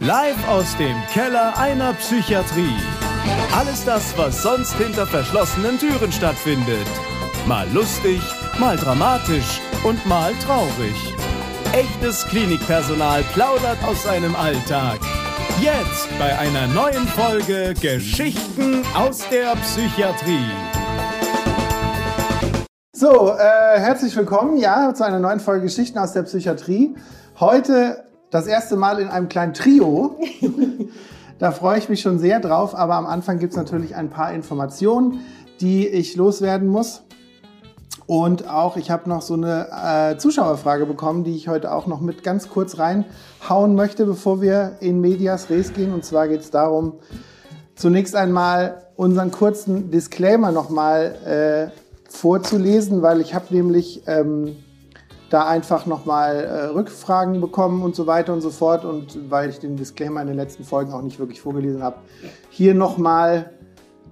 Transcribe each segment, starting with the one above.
Live aus dem Keller einer Psychiatrie. Alles das, was sonst hinter verschlossenen Türen stattfindet. Mal lustig, mal dramatisch und mal traurig. Echtes Klinikpersonal plaudert aus seinem Alltag. Jetzt bei einer neuen Folge Geschichten aus der Psychiatrie. So, äh, herzlich willkommen, ja, zu einer neuen Folge Geschichten aus der Psychiatrie. Heute das erste Mal in einem kleinen Trio. da freue ich mich schon sehr drauf, aber am Anfang gibt es natürlich ein paar Informationen, die ich loswerden muss. Und auch, ich habe noch so eine äh, Zuschauerfrage bekommen, die ich heute auch noch mit ganz kurz reinhauen möchte, bevor wir in Medias Res gehen. Und zwar geht es darum, zunächst einmal unseren kurzen Disclaimer nochmal äh, vorzulesen, weil ich habe nämlich ähm, da einfach nochmal äh, Rückfragen bekommen und so weiter und so fort und weil ich den Disclaimer in den letzten Folgen auch nicht wirklich vorgelesen habe, hier nochmal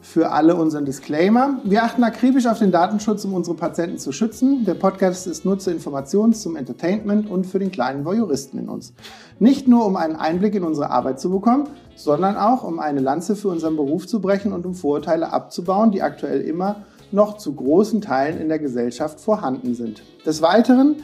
für alle unseren Disclaimer. Wir achten akribisch auf den Datenschutz, um unsere Patienten zu schützen. Der Podcast ist nur zur Information, zum Entertainment und für den kleinen Voyeuristen in uns. Nicht nur, um einen Einblick in unsere Arbeit zu bekommen, sondern auch, um eine Lanze für unseren Beruf zu brechen und um Vorurteile abzubauen, die aktuell immer noch zu großen Teilen in der Gesellschaft vorhanden sind. Des Weiteren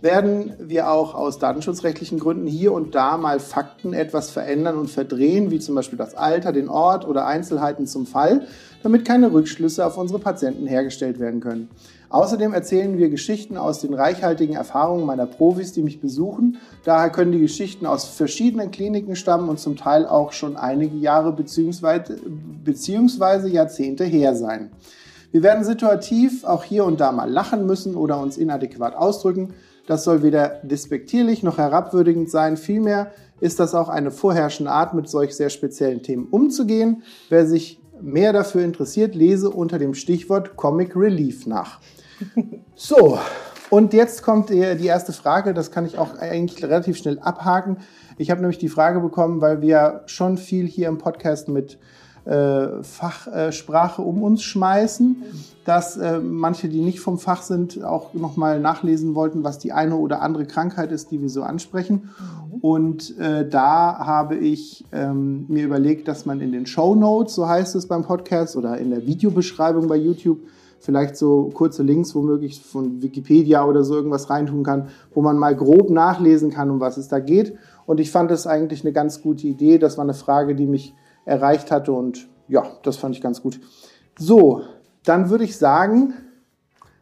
werden wir auch aus datenschutzrechtlichen Gründen hier und da mal Fakten etwas verändern und verdrehen, wie zum Beispiel das Alter, den Ort oder Einzelheiten zum Fall, damit keine Rückschlüsse auf unsere Patienten hergestellt werden können. Außerdem erzählen wir Geschichten aus den reichhaltigen Erfahrungen meiner Profis, die mich besuchen. Daher können die Geschichten aus verschiedenen Kliniken stammen und zum Teil auch schon einige Jahre bzw. Jahrzehnte her sein. Wir werden situativ auch hier und da mal lachen müssen oder uns inadäquat ausdrücken. Das soll weder despektierlich noch herabwürdigend sein. Vielmehr ist das auch eine vorherrschende Art, mit solch sehr speziellen Themen umzugehen. Wer sich mehr dafür interessiert, lese unter dem Stichwort Comic Relief nach. So, und jetzt kommt die erste Frage, das kann ich auch eigentlich relativ schnell abhaken. Ich habe nämlich die Frage bekommen, weil wir schon viel hier im Podcast mit äh, Fachsprache um uns schmeißen, dass äh, manche, die nicht vom Fach sind, auch nochmal nachlesen wollten, was die eine oder andere Krankheit ist, die wir so ansprechen. Mhm. Und äh, da habe ich ähm, mir überlegt, dass man in den Show Notes, so heißt es beim Podcast, oder in der Videobeschreibung bei YouTube, vielleicht so kurze Links womöglich von Wikipedia oder so irgendwas reintun kann, wo man mal grob nachlesen kann, um was es da geht. Und ich fand das eigentlich eine ganz gute Idee. Das war eine Frage, die mich erreicht hatte. Und ja, das fand ich ganz gut. So, dann würde ich sagen,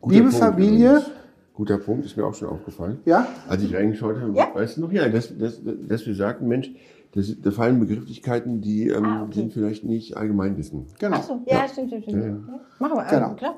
Guter liebe Punkt, Familie. Übrigens. Guter Punkt, ist mir auch schon aufgefallen. Ja? Als ich reingeschaut habe, ja? weißt du noch, ja, dass, dass, dass wir sagten, Mensch, das, da fallen Begrifflichkeiten, die ähm, ah, okay. sind vielleicht nicht Allgemeinwissen. Genau. Achso, ja, ja, stimmt, stimmt, stimmt. Ja, ja. Machen wir, genau. Klar.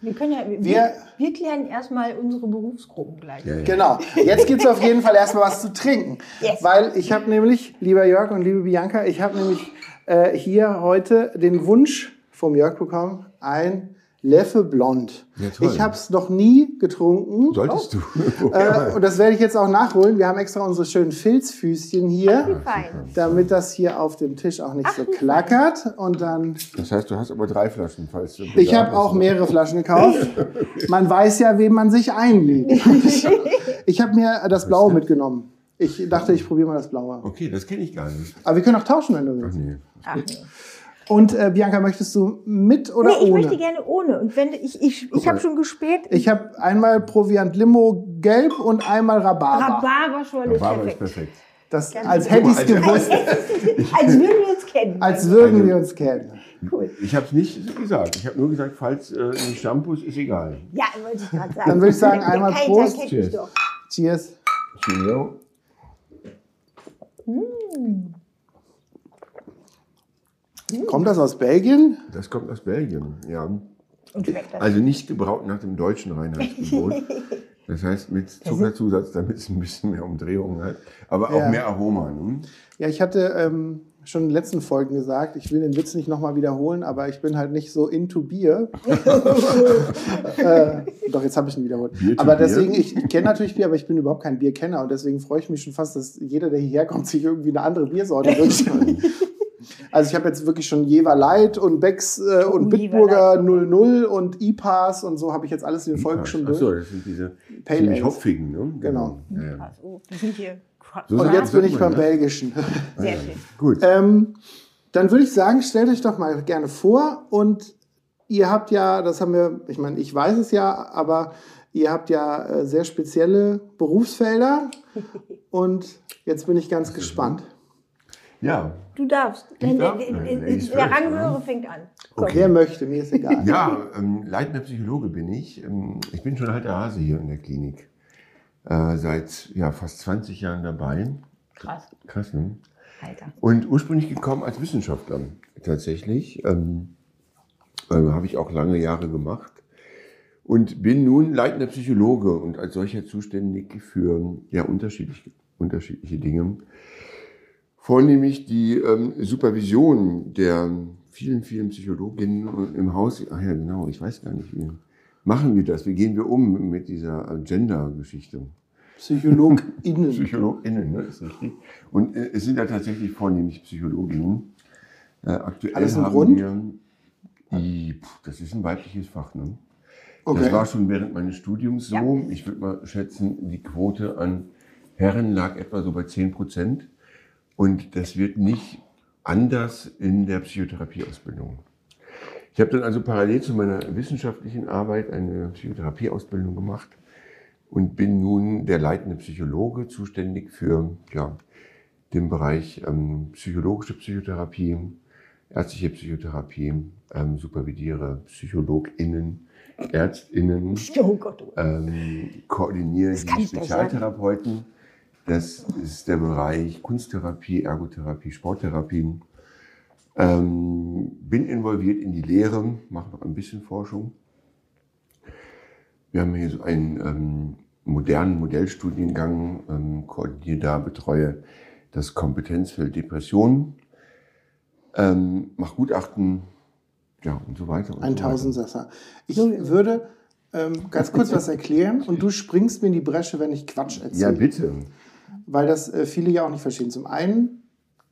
Wir, können ja, wir, wir, wir klären erstmal unsere Berufsgruppen gleich. Ja, ja. Genau. Jetzt gibt es auf jeden Fall erstmal was zu trinken. Yes. Weil ich habe nämlich, lieber Jörg und liebe Bianca, ich habe nämlich äh, hier heute den Wunsch vom Jörg bekommen, ein Leffe Blond. Ja, ich habe es noch nie getrunken. Solltest du. äh, und das werde ich jetzt auch nachholen. Wir haben extra unsere schönen Filzfüßchen hier, Ach, damit das hier auf dem Tisch auch nicht Ach, so klackert. Und dann. Das heißt, du hast aber drei Flaschen, falls du. Ich habe auch mehrere Flaschen gekauft. Man weiß ja, wem man sich einlegt. ich habe mir das Blaue mitgenommen. Ich dachte, ich probiere mal das Blaue. Okay, das kenne ich gar nicht. Aber wir können auch tauschen, wenn du willst. Ach nee. Ach nee. Und äh, Bianca, möchtest du mit oder nee, ich ohne? Ich möchte gerne ohne. Und wenn ich ich, ich habe schon gespäht. Ich habe einmal Proviant Limo gelb und einmal Rhabarber. Rhabarber schon Rhabarber perfekt. ist perfekt. Das, als hätte ich es gewusst. als würden wir uns kennen. Als würden also, wir uns kennen. Cool. Ich habe es nicht gesagt. Ich habe nur gesagt, falls äh, nicht Shampoos, ist egal. Ja, wollte ich gerade sagen. Dann würde ich sagen, einmal Prost. Cheers. Cheers. Cheerio. Mm. Kommt das aus Belgien? Das kommt aus Belgien, ja. Also nicht gebraut nach dem deutschen Reinheitsgebot. Das heißt mit Zuckerzusatz, damit es ein bisschen mehr Umdrehungen hat, aber auch ja. mehr Aroma. Ne? Ja, ich hatte ähm, schon in den letzten Folgen gesagt, ich will den Witz nicht nochmal wiederholen, aber ich bin halt nicht so into Bier. äh, doch, jetzt habe ich ihn wiederholt. aber deswegen, ich, ich kenne natürlich Bier, aber ich bin überhaupt kein Bierkenner und deswegen freue ich mich schon fast, dass jeder, der hierher kommt, sich irgendwie eine andere Biersorte wünscht. Also ich habe jetzt wirklich schon Jever Light und Becks äh, und oh, Bitburger 00 und IPAs und so habe ich jetzt alles in den Folgen schon durch. Achso, das sind diese Pale ziemlich hopfigen, ne? Genau. Ja. Oh, die sind hier So und jetzt bin ich beim ne? Belgischen. Sehr schön. Gut. Ähm, dann würde ich sagen, stellt euch doch mal gerne vor und ihr habt ja, das haben wir, ich meine, ich weiß es ja, aber ihr habt ja äh, sehr spezielle Berufsfelder und jetzt bin ich ganz gespannt. Ja. Du darfst. Ich darf? Der, der, der Ranghöhere fängt an. Okay. Wer möchte, mir ist egal. Ja, ähm, leitender Psychologe bin ich. Ähm, ich bin schon alter Hase hier in der Klinik. Äh, seit ja, fast 20 Jahren dabei. Krass. Krass, ne? Alter. Und ursprünglich gekommen als Wissenschaftler tatsächlich. Ähm, äh, Habe ich auch lange Jahre gemacht. Und bin nun leitender Psychologe und als solcher zuständig für ja, unterschiedliche, unterschiedliche Dinge. Vornehmlich die ähm, Supervision der vielen, vielen Psychologinnen im Haus. Ach ja, genau, ich weiß gar nicht, wie machen wir das? Wie gehen wir um mit dieser Gender-Geschichte? PsychologInnen. PsychologInnen, ne, ist richtig. Und äh, es sind ja tatsächlich vornehmlich Psychologinnen. Äh, aktuell Alles haben Grund? wir, die, pff, das ist ein weibliches Fach, ne? Okay. Das war schon während meines Studiums so. Ja. Ich würde mal schätzen, die Quote an Herren lag etwa so bei 10 Prozent. Und das wird nicht anders in der Psychotherapieausbildung. Ich habe dann also parallel zu meiner wissenschaftlichen Arbeit eine Psychotherapieausbildung gemacht und bin nun der leitende Psychologe, zuständig für ja, den Bereich ähm, psychologische Psychotherapie, ärztliche Psychotherapie, ähm, supervidiere PsychologInnen, ÄrztInnen, Oh Gott. oh. ähm, koordiniere die Spezialtherapeuten. Das ist der Bereich Kunsttherapie, Ergotherapie, Sporttherapie. Ähm, bin involviert in die Lehre, mache noch ein bisschen Forschung. Wir haben hier so einen ähm, modernen Modellstudiengang, ähm, koordiniere da, betreue das Kompetenzfeld Depression, ähm, mache Gutachten, ja und so weiter. Und Ein so weiter. Tausendsasser. Ich würde ähm, ganz kurz was erklären und du springst mir in die Bresche, wenn ich Quatsch Ja, erzähle. bitte. Weil das äh, viele ja auch nicht verstehen. Zum einen,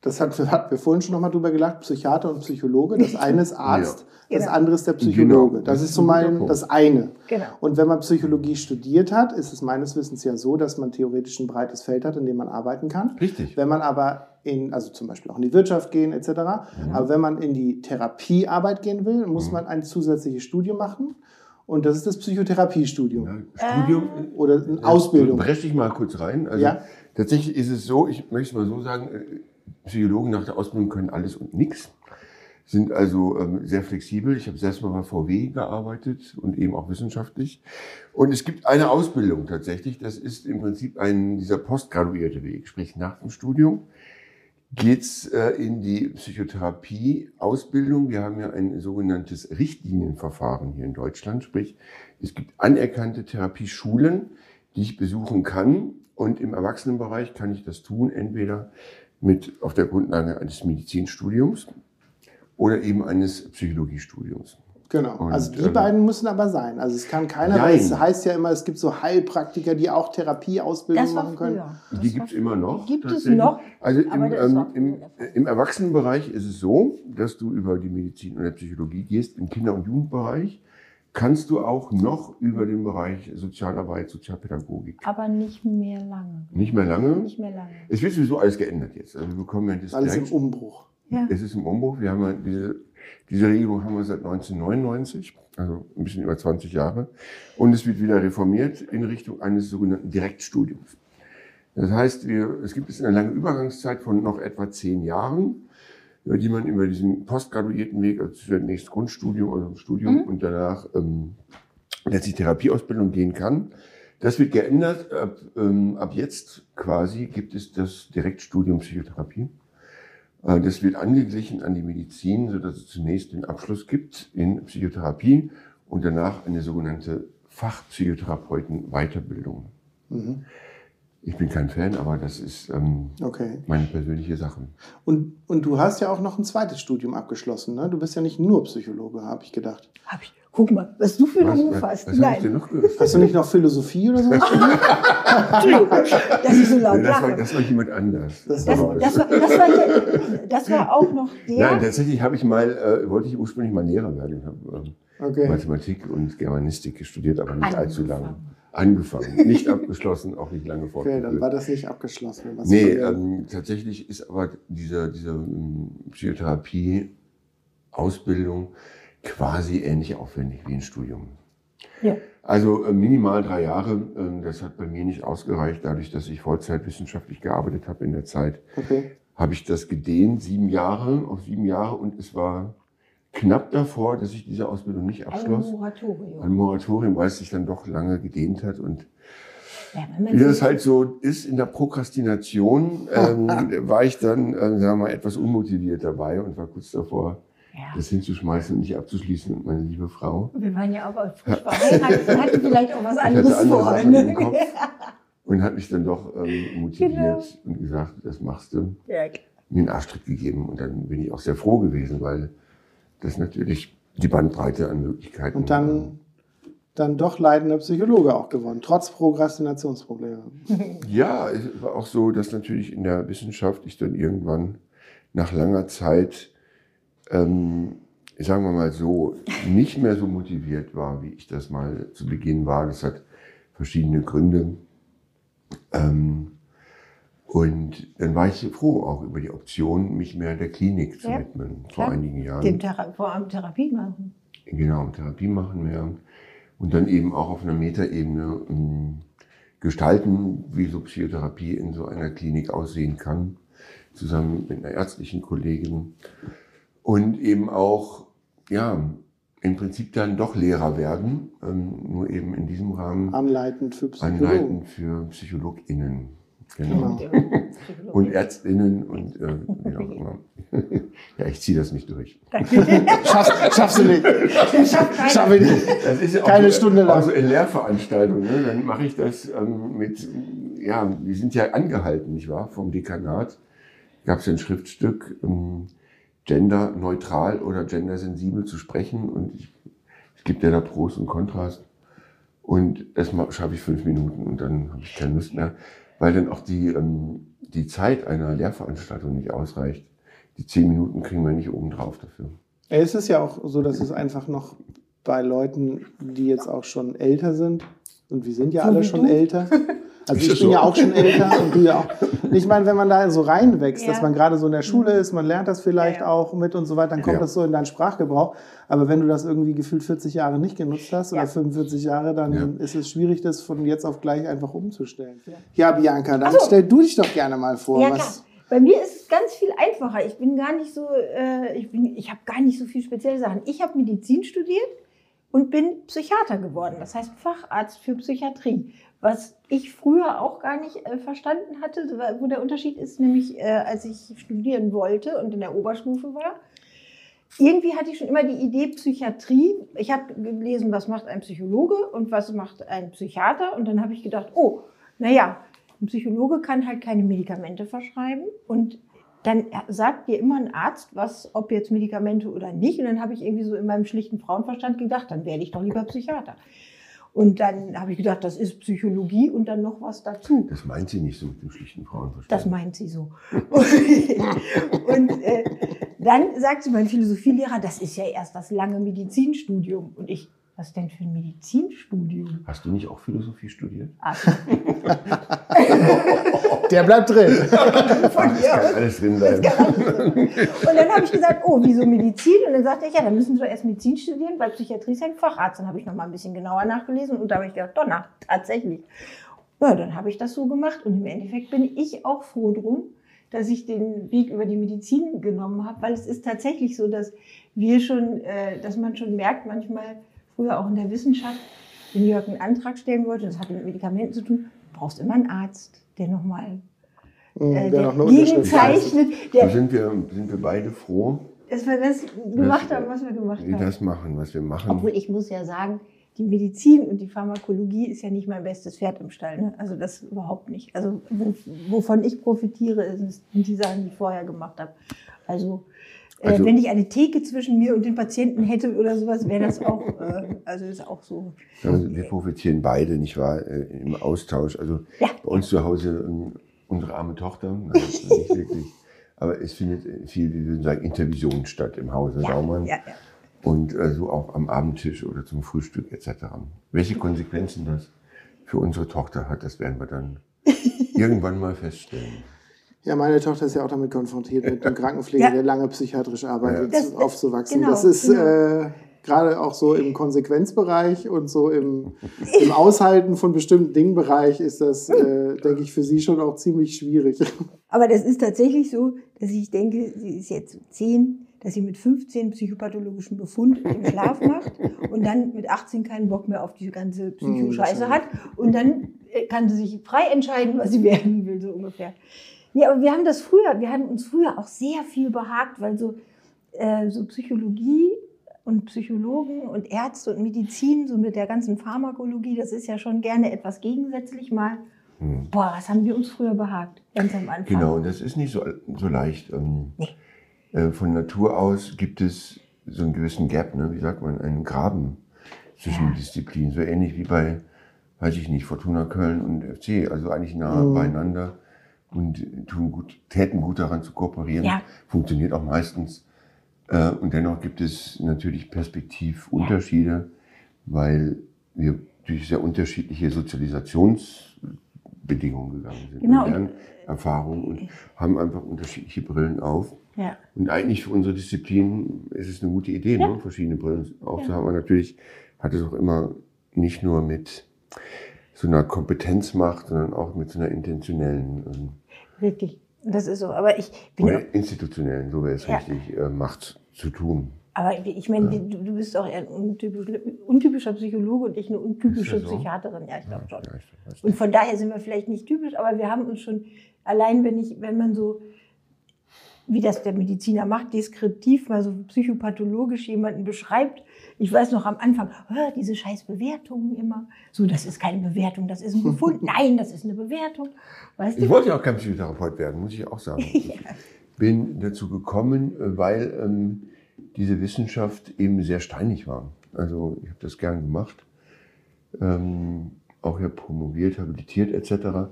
das hat, hatten wir vorhin schon nochmal drüber gelacht, Psychiater und Psychologe. Das eine ist Arzt, das Genau. andere ist der Psychologe. Genau. Das ist so mein, das eine. Genau. Und wenn man Psychologie studiert hat, ist es meines Wissens ja so, dass man theoretisch ein breites Feld hat, in dem man arbeiten kann. Richtig. Wenn man aber in, also zum Beispiel auch in die Wirtschaft gehen etc., aber wenn man in die Therapiearbeit gehen will, muss man ein zusätzliches Studium machen. Und das ist das Psychotherapiestudium. Ja, Studium. Oder eine Ausbildung. Breche ich mal kurz rein. Also Ja. tatsächlich ist es so, ich möchte es mal so sagen, äh, Psychologen nach der Ausbildung können alles und nichts. Sind also ähm, sehr flexibel. Ich habe selbst mal bei VW gearbeitet und eben auch wissenschaftlich. Und es gibt eine Ausbildung tatsächlich. Das ist im Prinzip ein dieser postgraduierte Weg, sprich nach dem Studium geht's äh, in die Psychotherapie-Ausbildung. Wir haben ja ein sogenanntes Richtlinienverfahren hier in Deutschland. Sprich, es gibt anerkannte Therapieschulen, die ich besuchen kann. Und im Erwachsenenbereich kann ich das tun, entweder mit auf der Grundlage eines Medizinstudiums oder eben eines Psychologiestudiums. Genau. Und, also die ähm, beiden müssen aber sein. Also es kann keiner, weil Nein. es heißt ja immer, es gibt so Heilpraktiker, die auch Therapieausbildung machen können. Das Die war gibt's immer noch. Gibt es noch? Also im, ähm, im, im Erwachsenenbereich ist es so, dass du über die Medizin oder Psychologie gehst. Im Kinder- und Jugendbereich kannst du auch noch über den Bereich Sozialarbeit, Sozialpädagogik. Aber nicht mehr lange. Nicht mehr lange. Nicht mehr lange. Es wird sowieso alles geändert jetzt. Also wir bekommen ja das Alles im direkt- Umbruch. Ja. Es ist im Umbruch. Wir haben ja diese, diese Regelung haben wir seit 1999, also ein bisschen über 20 Jahre. Und es wird wieder reformiert in Richtung eines sogenannten Direktstudiums. Das heißt, wir, es gibt jetzt eine lange Übergangszeit von noch etwa zehn Jahren, über die man über diesen postgraduierten Weg, also zunächst Grundstudium oder Studium und danach ähm, letztlich Therapieausbildung gehen kann. Das wird geändert. Ab, ähm, ab jetzt quasi gibt es das Direktstudium Psychotherapie. Äh, Das wird angeglichen an die Medizin, sodass es zunächst den Abschluss gibt in Psychotherapie und danach eine sogenannte Fachpsychotherapeuten-Weiterbildung. Ich bin kein Fan, aber das ist ähm, Okay. meine persönliche Sache. Und, und du hast ja auch noch ein zweites Studium abgeschlossen. Ne? Du bist ja nicht nur Psychologe, habe ich gedacht. Hab ich. Guck mal, was du für einen Ruf hast. was habe ich denn Nein, noch? Hast du nicht noch Philosophie oder so? Entschuldigung, dass ich so laut Das war, das war jemand anders. Das Das, war- das, war, das, war, das auch noch der. Nein, tatsächlich habe ich mal, äh, wollte ich ursprünglich mal Lehrer werden. Ich habe ähm, Okay. Mathematik und Germanistik studiert, aber nicht allzu lange. Angefangen, nicht abgeschlossen, auch nicht lange fortgeführt. Okay, dann war das nicht abgeschlossen. Was nee, ähm, tatsächlich ist aber diese, diese ähm, Psychotherapie-Ausbildung quasi ähnlich aufwendig wie ein Studium. Ja. Also äh, minimal drei Jahre, äh, das hat bei mir nicht ausgereicht, dadurch, dass ich Vollzeit wissenschaftlich gearbeitet habe in der Zeit. Okay. Habe ich das gedehnt, sieben Jahre, auf sieben Jahre und es war knapp davor, dass ich diese Ausbildung nicht abschloss. Ein Moratorium. Ein Moratorium, weil es sich dann doch lange gedehnt hat und ja, wie das halt so ist in der Prokrastination, ähm, war ich dann, äh, sagen wir mal, etwas unmotiviert dabei und war kurz davor, ja. das hinzuschmeißen und nicht abzuschließen, meine liebe Frau. Wir waren ja auch frisch verheiratet und hatten vielleicht auch was anderes vor. Ne? Und hat mich dann doch ähm, motiviert genau. und gesagt, das machst du. Ja. Mir einen Arschtritt gegeben und dann bin ich auch sehr froh gewesen, weil das natürlich die Bandbreite an Möglichkeiten. Und dann, dann doch leidender Psychologe auch gewonnen, trotz Prokrastinationsprobleme. ja, es war auch so, dass natürlich in der Wissenschaft ich dann irgendwann nach langer Zeit ähm, sagen wir mal so, nicht mehr so motiviert war, wie ich das mal zu Beginn war. Das hat verschiedene Gründe. Ähm, und dann war ich froh auch über die Option, mich mehr der Klinik zu ja, widmen, vor einigen Jahren. Dem Thera vor allem Therapie machen. Genau, Therapie machen mehr. Und dann eben auch auf einer Metaebene um, ähm, gestalten, wie so Psychotherapie in so einer Klinik aussehen kann, zusammen mit einer ärztlichen Kollegin und eben auch, ja, im Prinzip dann doch Lehrer werden, ähm, nur eben in diesem Rahmen. Anleitend für Psychologen. Anleitend für PsychologInnen. Genau. genau. und Ärztinnen und äh, wie auch immer. ja, ich ziehe das nicht durch. schaffst, schaffst du nicht. Schaff, Schaff ich nicht. Das ist ja auch Keine Stunde lang. Also in Lehrveranstaltungen, ne, dann mache ich das ähm, mit, ja, wir sind ja angehalten, nicht wahr, vom Dekanat. Gab es ein Schriftstück, ähm, genderneutral oder gendersensibel zu sprechen. Und ich, es gibt ja da Pros und Kontrast. Und erstmal schaffe ich fünf Minuten und dann habe ich keine Lust mehr, weil dann auch die, ähm, die Zeit einer Lehrveranstaltung nicht ausreicht. Die zehn Minuten kriegen wir nicht obendrauf dafür. Es ist ja auch so, dass es einfach noch bei Leuten, die jetzt auch schon älter sind, und wir sind ja so alle schon du? älter, Also ich bin so? ja auch schon älter und du ja auch. Ich meine, wenn man da so reinwächst, ja. dass man gerade so in der Schule ist, man lernt das vielleicht ja, ja. auch mit und so weiter, dann kommt das so in deinen Sprachgebrauch. Aber wenn du das irgendwie gefühlt 40 Jahre nicht genutzt hast oder 45 Jahre, dann ist es schwierig, das von jetzt auf gleich einfach umzustellen. Ja, Bianca, dann so. stell du dich doch gerne mal vor. Ja, was Bei mir ist es ganz viel einfacher. Ich bin gar nicht so, äh, ich, bin, ich habe gar nicht so viel spezielle Sachen. Ich habe Medizin studiert und bin Psychiater geworden, das heißt Facharzt für Psychiatrie. Was ich früher auch gar nicht äh, verstanden hatte, wo der Unterschied ist, nämlich äh, als ich studieren wollte und in der Oberstufe war. Irgendwie hatte ich schon immer die Idee Psychiatrie. Ich habe gelesen, was macht ein Psychologe und was macht ein Psychiater. Und dann habe ich gedacht, oh, naja, ein Psychologe kann halt keine Medikamente verschreiben. Und dann sagt dir immer ein Arzt, was, ob jetzt Medikamente oder nicht. Und dann habe ich irgendwie so in meinem schlichten Frauenverstand gedacht, dann werde ich doch lieber Psychiater. Und dann habe ich gedacht, das ist Psychologie und dann noch was dazu. Das meint sie nicht so mit dem schlichten Frauenverstand. Das meint sie so. und äh, dann sagte mein Philosophielehrer, das ist ja erst das lange Medizinstudium. Und ich, was denn für ein Medizinstudium? Hast du nicht auch Philosophie studiert? Ach. Der bleibt drin. Von dir kann alles drin bleiben. Und dann habe ich gesagt, oh, wieso Medizin? Und dann sagte er, ja, dann müssen Sie erst Medizin studieren, weil Psychiatrie ist ein Facharzt. Dann habe ich noch mal ein bisschen genauer nachgelesen und da habe ich gedacht, Donner, tatsächlich. Ja, dann habe ich das so gemacht und im Endeffekt bin ich auch froh drum, dass ich den Weg über die Medizin genommen habe, weil es ist tatsächlich so, dass wir schon, äh, dass man schon merkt manchmal, früher auch in der Wissenschaft, wenn Jörg einen Antrag stellen wollte, das hat mit Medikamenten zu tun, du brauchst immer einen Arzt, der nochmal hm, äh, der, der gegenzeichnet. Da sind wir, sind wir beide froh, dass wir das gemacht haben, was wir gemacht haben. das machen, was wir machen. Obwohl ich muss ja sagen, die Medizin und die Pharmakologie ist ja nicht mein bestes Pferd im Stall. Ne? Also das überhaupt nicht. Also wovon ich profitiere, sind die Sachen, die ich vorher gemacht habe. Also äh, also, wenn ich eine Theke zwischen mir und den Patienten hätte oder sowas, wäre das auch, äh, also ist auch so. Also wir profitieren beide, nicht wahr, äh, im Austausch. Also ja. bei uns zu Hause ähm, unsere arme Tochter, nein, nicht wirklich, aber es findet viel, wie würden sagen, Intervision statt im Hause ja, Saumann. Ja, ja. Und äh, so auch am Abendtisch oder zum Frühstück etc. Welche Konsequenzen das für unsere Tochter hat. Das werden wir dann irgendwann mal feststellen. Ja, meine Tochter ist ja auch damit konfrontiert, mit einem Krankenpfleger, Ja. der lange psychiatrisch arbeitet, Das- aufzuwachsen. genau, das ist genau. äh, gerade auch so im Konsequenzbereich und so im, im Aushalten von bestimmten Dingenbereich ist das, äh, denke ich, für sie schon auch ziemlich schwierig. Aber das ist tatsächlich so, dass ich denke, sie ist jetzt zehn, dass sie mit 15 psychopathologischen Befund im Schlaf macht und dann mit 18 keinen Bock mehr auf diese ganze Psychoscheiße Hm, hat. Und dann äh, kann sie sich frei entscheiden, was sie werden will, so ungefähr. Nee, aber wir haben das früher, wir haben uns früher auch sehr viel behagt, weil so, äh, so Psychologie und Psychologen und Ärzte und Medizin, so mit der ganzen Pharmakologie, das ist ja schon gerne etwas gegensätzlich mal. Hm. Boah, was haben wir uns früher behagt, ganz am Anfang. Genau, und das ist nicht so, so leicht. Ähm, Nee. äh, von Natur aus gibt es so einen gewissen Gap, ne? wie sagt man, einen Graben zwischen Ja. Disziplinen. So ähnlich wie bei, weiß ich nicht, Fortuna Köln und FC. Also eigentlich nah Mhm. beieinander und tun gut, täten gut daran zu kooperieren. Ja. Funktioniert auch meistens. Äh, und dennoch gibt es natürlich Perspektivunterschiede, weil wir durch sehr unterschiedliche Sozialisationsbedingungen gegangen sind. Genau. Und Lernerfahrungen und haben einfach unterschiedliche Brillen auf. Ja. Und eigentlich für unsere Disziplin ist es eine gute Idee, ne? verschiedene Brillen aufzuhaben. Aber natürlich hat es auch immer nicht nur mit so einer Kompetenzmacht, sondern auch mit so einer intentionellen Wirklich. Das ist so. Aber ich bin. oder institutionellen, so wäre es Ja. richtig, äh, Macht zu tun. Aber ich meine, du, du bist auch ein untypisch, untypischer Psychologe und ich eine untypische so? Psychiaterin. Ja, ich glaube schon. Ja, ich Und von daher sind wir vielleicht nicht typisch, aber wir haben uns schon, allein wenn ich, wenn man so, wie das der Mediziner macht, deskriptiv mal so psychopathologisch jemanden beschreibt. Ich weiß noch am Anfang, "Hör, diese scheiß Bewertungen immer. So, das ist keine Bewertung, das ist ein Befund. Nein, das ist eine Bewertung. Weißt Ich du? wollte ja auch kein Psychotherapeut werden, muss ich auch sagen. Ich bin dazu gekommen, äh, weil ähm, diese Wissenschaft eben sehr steinig war. Also ich habe das gern gemacht, ähm, auch ja promoviert, habilitiert etc.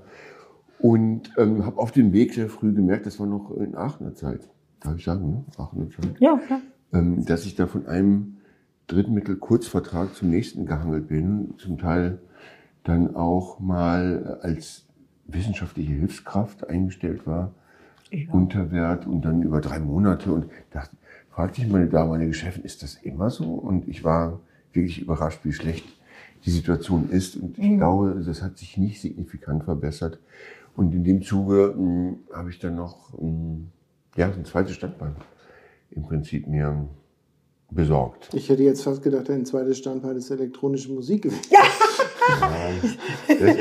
Und ähm, habe auf dem Weg sehr früh gemerkt, das war noch in Aachener Zeit, darf ich sagen, ne? Aachener Zeit, Ja, klar. ähm, dass ich da von einem Drittmittel-Kurzvertrag zum nächsten gehangelt bin, zum Teil dann auch mal als wissenschaftliche Hilfskraft eingestellt war, Ja. Unterwert und dann über drei Monate und dachte, fragte ich meine damalige Chefin, ist das immer so? Und ich war wirklich überrascht, wie schlecht die Situation ist und ich glaube, das hat sich nicht signifikant verbessert. Und in dem Zuge mh, habe ich dann noch mh, ja, ein zweites Standbein im Prinzip mir besorgt. Ich hätte jetzt fast gedacht, dein zweites Standbein ist elektronische Musik gewesen. Das ist, äh,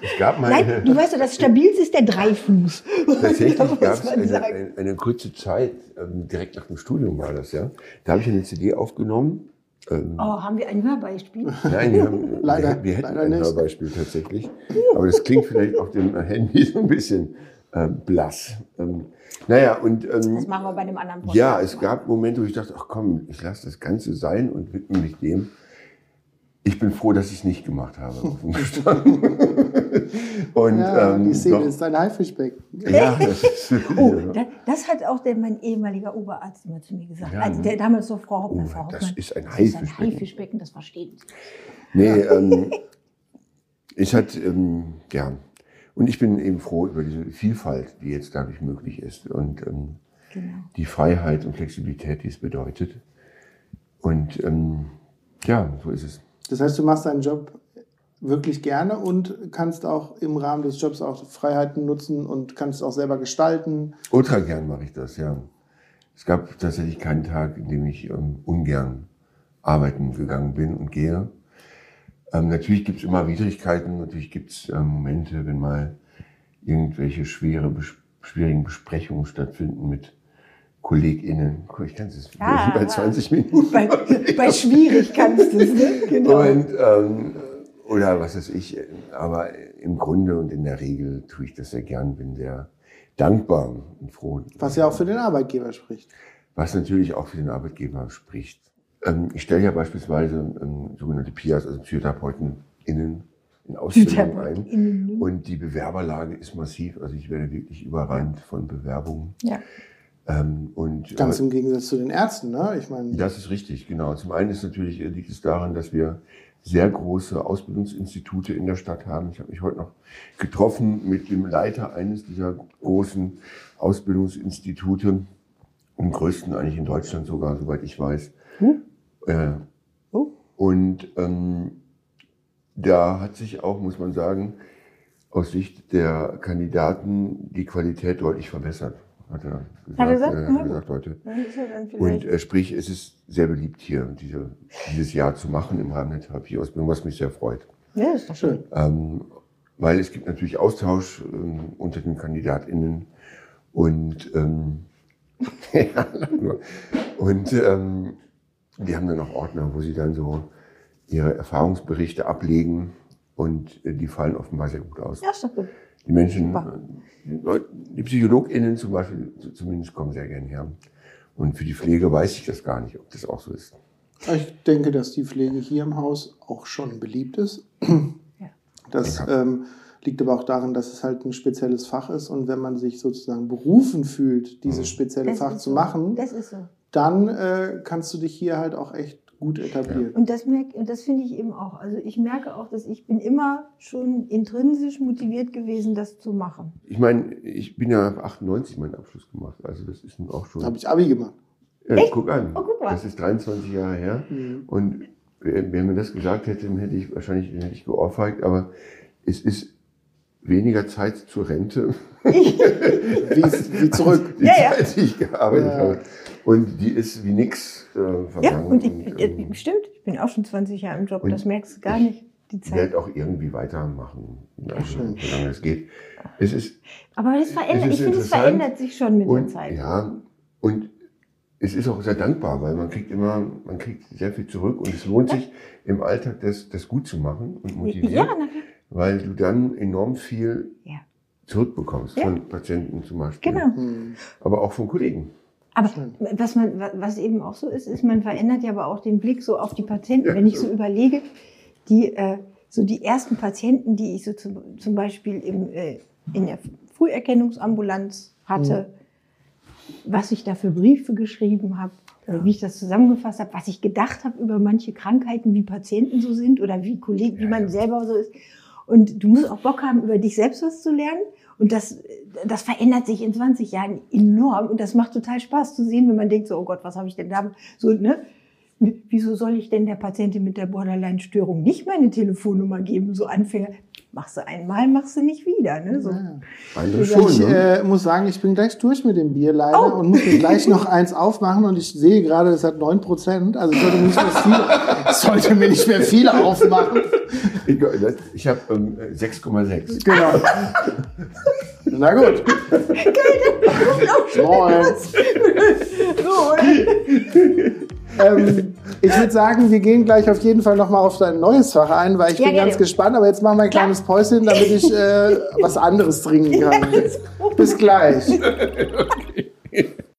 es gab mal Nein, du weißt doch, das Stabilste ist der Dreifuß. Tatsächlich gab es eine, eine, eine kurze Zeit, ähm, direkt nach dem Studium war das ja. Da habe ich eine CD aufgenommen. Ähm, Oh, haben wir ein Hörbeispiel? Nein, wir, haben, Leider- wir, wir hätten leider ein nicht. Hörbeispiel tatsächlich. Aber das klingt vielleicht auf dem Handy so ein bisschen äh, blass. Ähm, naja, und Das ähm, machen wir bei dem anderen Podcast. ja, es gab Momente, wo ich dachte, ach komm, ich lasse das Ganze sein und widme mich dem. Ich bin froh, dass ich es nicht gemacht habe. und, Ja, ähm, die Szene doch- ist ein Haifischbecken. Ja, das ist Oh, ja. da- das hat auch der, mein ehemaliger Oberarzt immer zu mir gesagt. Ja, also ne? der damals so Frau Hauptmann. Oh, Frau das ist ein das ist ein Haifischbecken. Haifischbecken, das verstehen Sie. Nee, ähm, es hat, ähm, ja. Und ich bin eben froh über diese Vielfalt, die jetzt dadurch möglich ist. Und ähm, Genau. die Freiheit und Flexibilität, die es bedeutet. Und ähm, ja, so ist es. Das heißt, du machst deinen Job wirklich gerne und kannst auch im Rahmen des Jobs auch Freiheiten nutzen und kannst auch selber gestalten. Ultra gern mache ich das, ja. Es gab tatsächlich keinen Tag, in dem ich ähm, ungern arbeiten gegangen bin und gehe. Ähm, natürlich gibt es immer Widrigkeiten, natürlich gibt es ähm, Momente, wenn mal irgendwelche schwere, bes schwierigen Besprechungen stattfinden mit KollegInnen. Guck, Ich kann es jetzt Ja, bei aber- 20 Minuten. Bei, bei schwierig kannst du es, ne? Genau. Und, ähm, oder was weiß ich. Aber im Grunde und in der Regel tue ich das sehr gern, bin sehr dankbar und froh. Was ja auch für den Arbeitgeber spricht. Was natürlich auch für den Arbeitgeber spricht. Ähm, ich stelle ja beispielsweise ähm, sogenannte PIAs, also PsychotherapeutInnen in Ausbildung ein. Und die Bewerberlage ist massiv. Also ich werde wirklich überrannt von Bewerbungen. Ja. Ähm, und, Ganz äh, im Gegensatz zu den Ärzten, ne? Ich meine, das ist richtig, genau. Zum einen ist natürlich, äh, liegt es daran, dass wir sehr große Ausbildungsinstitute in der Stadt haben. Ich habe mich heute noch getroffen mit dem Leiter eines dieser großen Ausbildungsinstitute, im größten eigentlich in Deutschland sogar, soweit ich weiß. Hm? Äh, Oh. und ähm, da hat sich auch, muss man sagen, aus Sicht der Kandidaten die Qualität deutlich verbessert, hat er gesagt, Hat er gesagt? äh, hat gesagt ist ja dann Und äh, sprich, es ist sehr beliebt hier, diese, dieses Jahr zu machen im Rahmen der Therapieausbildung, was mich sehr freut. ja, ist doch schön. Ähm, weil es gibt natürlich Austausch ähm, unter den KandidatInnen und, ähm, und ähm, die haben dann auch Ordner, wo sie dann so ihre Erfahrungsberichte ablegen und äh, die fallen offenbar sehr gut aus. Ja, gut. Die Menschen, Super. äh, die, Leute, die PsychologInnen zum Beispiel, zumindest kommen sehr gern her. Und für die Pflege weiß ich das gar nicht, ob das auch so ist. Ich denke, dass die Pflege hier im Haus auch schon beliebt ist. Das Ja. ähm, liegt aber auch darin, dass es halt ein spezielles Fach ist und wenn man sich sozusagen berufen fühlt, dieses spezielle Das Fach ist zu so. machen, Das ist so. Dann äh, kannst du dich hier halt auch echt gut etablieren. Und das merke, und das finde ich eben auch. Also ich merke auch, dass ich bin immer schon intrinsisch motiviert gewesen, das zu machen. Ich meine, ich bin ja ab 98 meinen Abschluss gemacht, also das ist nun auch schon. Habe ich Abi gemacht. ja, guck an, Oh, guck mal. das ist 23 Jahre her. Mhm. Und wer mir das gesagt hätte, dann hätte ich wahrscheinlich hätte ich geohrfeigt, aber es ist weniger Zeit zur Rente, Wie, wie zurück. die Ja, ja. Zeit, die ich gearbeitet Ja. habe. Und die ist wie nix äh, Ja, vergangen. und ich, und, äh, ähm, stimmt, ich bin auch schon 20 Jahre im Job, Und- das merkst du gar nicht, die ich Zeit. werde auch irgendwie weitermachen, also, schön. solange es geht. Es ist Aber das verändert, Es ist ich finde, es verändert sich schon mit der Und, Zeit. ja, und es ist auch sehr dankbar, weil man kriegt immer, man kriegt sehr viel zurück und es lohnt sich im Alltag das, das gut zu machen und motiviert, Ja, weil du dann enorm viel Ja. zurückbekommst Ja. von Patienten zum Beispiel, Genau. Mhm. aber auch von Kollegen. Aber was, man, wa- was eben auch so ist, ist, man verändert ja aber auch den Blick so auf die Patienten. Ja. Wenn ich so überlege, die, äh, so die ersten Patienten, die ich so zum, zum Beispiel im, äh, in der Früherkennungsambulanz hatte, was ich da für Briefe geschrieben habe, oder wie ich das zusammengefasst habe, was ich gedacht habe über manche Krankheiten, wie Patienten so sind oder wie Kollegen, wie Ja, man ja. selber so ist. Und du musst auch Bock haben, über dich selbst was zu lernen. Und das, das verändert sich in 20 Jahren enorm. Und das macht total Spaß zu sehen, wenn man denkt, so, oh Gott, was habe ich denn da? So, ne? Wieso soll ich denn der Patientin mit der Borderline-Störung nicht meine Telefonnummer geben? So Anfänger, machst du einmal, machst du nicht wieder. Ne? So. Ja. Andere schon, Ich ne? äh, muss sagen, ich bin gleich durch mit dem Bier leider Oh. und muss mir gleich noch eins aufmachen und ich sehe gerade, es hat 9%, also ich sollte mir nicht mehr viel, sollte mir nicht mehr viel aufmachen. Ich, ich habe ähm, 6,6. Genau. Na gut. Moin. So, Ähm, ich würde sagen, wir gehen gleich auf jeden Fall nochmal auf dein neues Fach ein, weil ich Ja, bin gerne. ganz gespannt. Aber jetzt machen wir ein kleines Päuschen, damit ich äh, was anderes trinken kann. Bis gleich. So,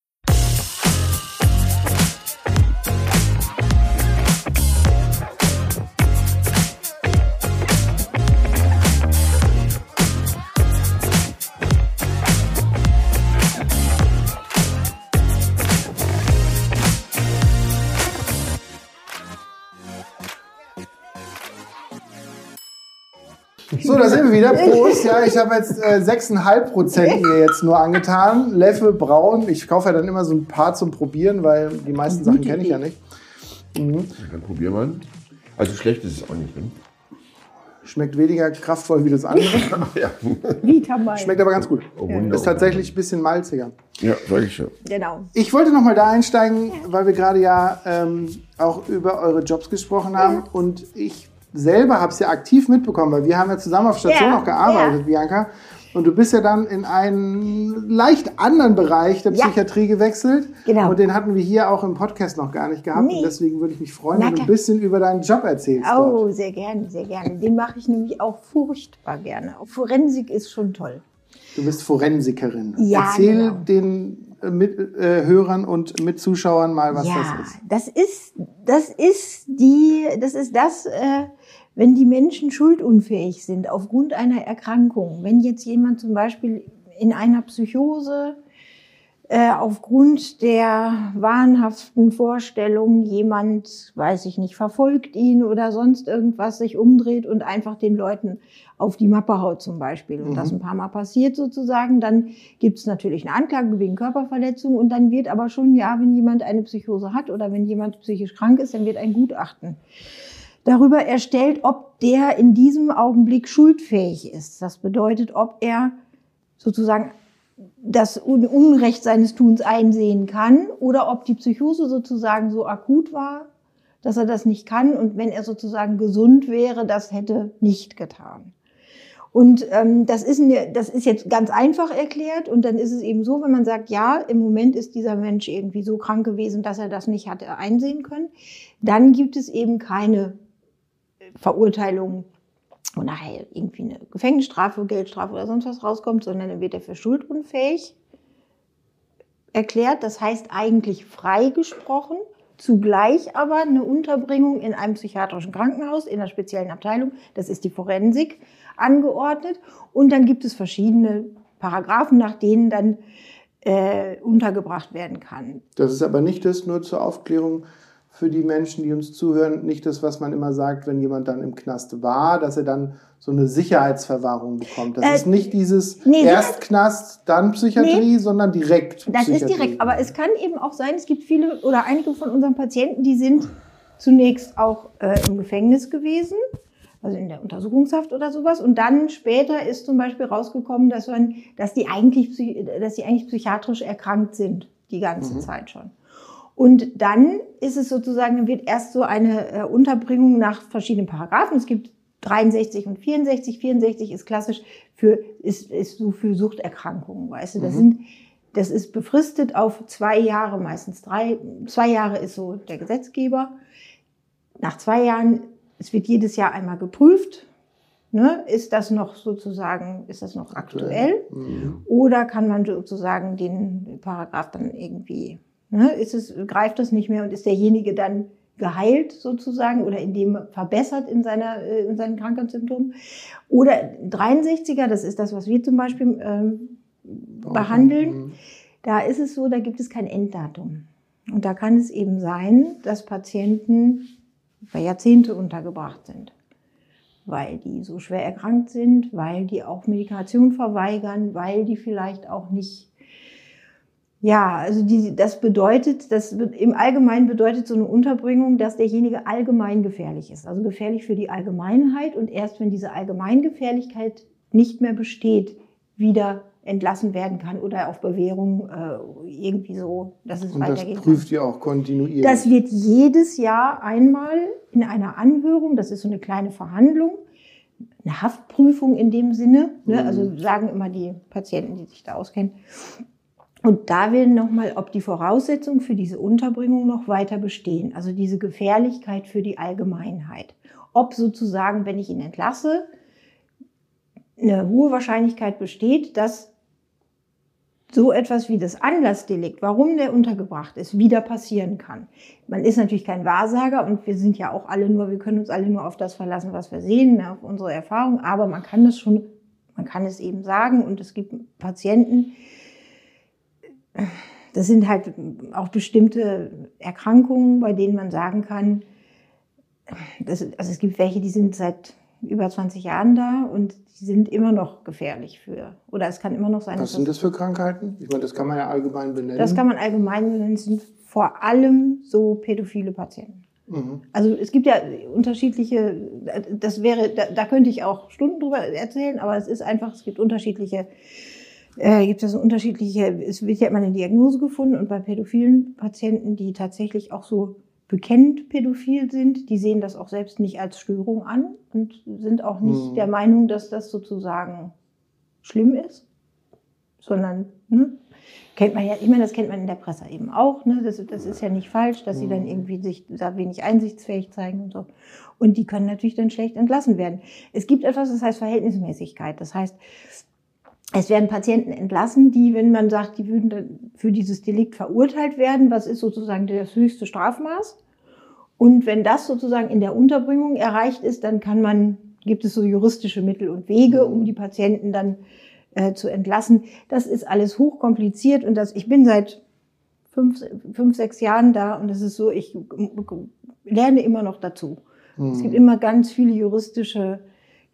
da sind wir wieder. Prost. Ja, ich habe jetzt äh, 6,5 Prozent mir jetzt nur angetan. Leffe braun. Ich kaufe ja dann immer so ein paar zum Probieren, weil die meisten Sachen kenne ich ja nicht. Mhm. Dann probieren wir. Also schlecht ist es auch nicht. Ne? Schmeckt weniger kraftvoll wie das andere. ja. Vita mal. Schmeckt aber ganz gut. Oh. Ist tatsächlich ein bisschen malziger. Ja, sag ich schon. Genau. Ich wollte noch mal da einsteigen, weil wir gerade ja ähm, auch über eure Jobs gesprochen haben. Und ich selber habe es ja aktiv mitbekommen, weil wir haben ja zusammen auf Station Ja, auch gearbeitet, Bianca. Und du bist ja dann in einen leicht anderen Bereich der Ja. Psychiatrie gewechselt. Genau. Und den hatten wir hier auch im Podcast noch gar nicht gehabt. Nee. Und deswegen würde ich mich freuen, Na wenn du ein bisschen über deinen Job erzählst. Oh, dort. sehr gerne, sehr gerne. Den mache ich nämlich auch furchtbar gerne. Forensik ist schon toll. Du bist Forensikerin. Ja, Erzähl genau. den äh, mit, äh, Hörern und Mitzuschauern mal, was ja, das ist. das ist, das ist die, das ist das, äh, wenn die Menschen schuldunfähig sind aufgrund einer Erkrankung. Wenn jetzt jemand zum Beispiel in einer Psychose äh, aufgrund der wahnhaften Vorstellung, jemand, weiß ich nicht, verfolgt ihn oder sonst irgendwas, sich umdreht und einfach den Leuten auf die Mappe haut zum Beispiel. Und Mhm. das ein paar Mal passiert sozusagen, dann gibt es natürlich eine Anklage wegen Körperverletzung und dann wird aber schon, ja, wenn jemand eine Psychose hat oder wenn jemand psychisch krank ist, dann wird ein Gutachten darüber erstellt, ob der in diesem Augenblick schuldfähig ist. Das bedeutet, ob er sozusagen das Un- Unrecht seines Tuns einsehen kann oder ob die Psychose sozusagen so akut war, dass er das nicht kann und wenn er sozusagen gesund wäre, das hätte nicht getan. Und ähm, das, ist eine, das ist jetzt ganz einfach erklärt und dann ist es eben so, wenn man sagt, ja, im Moment ist dieser Mensch irgendwie so krank gewesen, dass er das nicht hatte einsehen können, dann gibt es eben keine Verurteilung und nachher irgendwie eine Gefängnisstrafe, Geldstrafe oder sonst was rauskommt, sondern dann wird er für schuldunfähig erklärt. Das heißt eigentlich freigesprochen, zugleich aber eine Unterbringung in einem psychiatrischen Krankenhaus in einer speziellen Abteilung, das ist die Forensik, angeordnet. Und dann gibt es verschiedene Paragraphen, nach denen dann äh, untergebracht werden kann. Das ist aber nicht das, nur zur Aufklärung für die Menschen, die uns zuhören, nicht das, was man immer sagt, wenn jemand dann im Knast war, dass er dann so eine Sicherheitsverwahrung bekommt. Das Äh, ist nicht dieses nee, erst Knast, dann Psychiatrie, sondern direkt Das ist Psychiatrie. direkt, aber es kann eben auch sein, es gibt viele oder einige von unseren Patienten, die sind zunächst auch äh, im Gefängnis gewesen, also in der Untersuchungshaft oder sowas. Und dann später ist zum Beispiel rausgekommen, dass, man, dass, die, eigentlich, dass die eigentlich psychiatrisch erkrankt sind, die ganze Zeit schon. Und dann ist es sozusagen, dann wird erst so eine äh, Unterbringung nach verschiedenen Paragraphen. Es gibt 63 und 64. 64 ist klassisch für, ist, ist so für Suchterkrankungen, weißt du. Das sind, das ist befristet auf zwei Jahre, meistens drei. Zwei Jahre ist so der Gesetzgeber. Nach zwei Jahren, es wird jedes Jahr einmal geprüft. Ne, ist das noch sozusagen, ist das noch aktuell? Mhm. Oder kann man sozusagen den Paragraph dann irgendwie, ist es, greift das nicht mehr und ist derjenige dann geheilt sozusagen oder in dem verbessert in, seiner, äh, in seinen Krankheitssymptomen? Oder 63er, das ist das, was wir zum Beispiel ähm, behandeln. Mhm. Da ist es so, da gibt es kein Enddatum. Und da kann es eben sein, dass Patienten über Jahrzehnte untergebracht sind, weil die so schwer erkrankt sind, weil die auch Medikation verweigern, weil die vielleicht auch nicht ja, also die, das bedeutet, das im Allgemeinen bedeutet so eine Unterbringung, dass derjenige allgemein gefährlich ist. Also gefährlich für die Allgemeinheit und erst wenn diese Allgemeingefährlichkeit nicht mehr besteht, wieder entlassen werden kann oder auf Bewährung äh, irgendwie so, dass es Und das weitergehen kann. prüft ihr auch kontinuierlich. Das wird jedes Jahr einmal in einer Anhörung, das ist so eine kleine Verhandlung, eine Haftprüfung in dem Sinne, ne? Mhm. also sagen immer die Patienten, die sich da auskennen. Und da werden nochmal, ob die Voraussetzungen für diese Unterbringung noch weiter bestehen, also diese Gefährlichkeit für die Allgemeinheit. Ob sozusagen, wenn ich ihn entlasse, eine hohe Wahrscheinlichkeit besteht, dass so etwas wie das Anlassdelikt, warum der untergebracht ist, wieder passieren kann. Man ist natürlich kein Wahrsager und wir sind ja auch alle nur, wir können uns alle nur auf das verlassen, was wir sehen, ne, auf unsere Erfahrung, aber man kann das schon, man kann es eben sagen und es gibt Patienten, das sind halt auch bestimmte Erkrankungen, bei denen man sagen kann, das, also es gibt welche, die sind seit über 20 Jahren da und die sind immer noch gefährlich für, oder es kann immer noch sein, Was sind das für Krankheiten? Ich meine, das kann man ja allgemein benennen. das kann man allgemein nennen, es sind vor allem so pädophile Patienten. Mhm. Also es gibt ja unterschiedliche, das wäre, da, da könnte ich auch Stunden drüber erzählen, aber es ist einfach, es gibt unterschiedliche, äh, gibt es unterschiedliche, es wird ja immer eine Diagnose gefunden und bei pädophilen Patienten, die tatsächlich auch so bekennt pädophil sind, die sehen das auch selbst nicht als Störung an und sind auch nicht Mhm. der Meinung, dass das sozusagen schlimm ist, sondern ne, kennt man ja, ich meine, das kennt man in der Presse eben auch, ne? das, das ist ja nicht falsch, dass sie dann irgendwie sich da wenig einsichtsfähig zeigen und so. Und die können natürlich dann schlecht entlassen werden. Es gibt etwas, das heißt Verhältnismäßigkeit. Das heißt, es werden Patienten entlassen, die, wenn man sagt, die würden dann für dieses Delikt verurteilt werden, was ist sozusagen das höchste Strafmaß? Und wenn das sozusagen in der Unterbringung erreicht ist, dann kann man, gibt es so juristische Mittel und Wege, um die Patienten dann äh, zu entlassen. Das ist alles hochkompliziert und das, ich bin seit fünf, fünf, sechs Jahren da und das ist so, ich lerne immer noch dazu. Mhm. Es gibt immer ganz viele juristische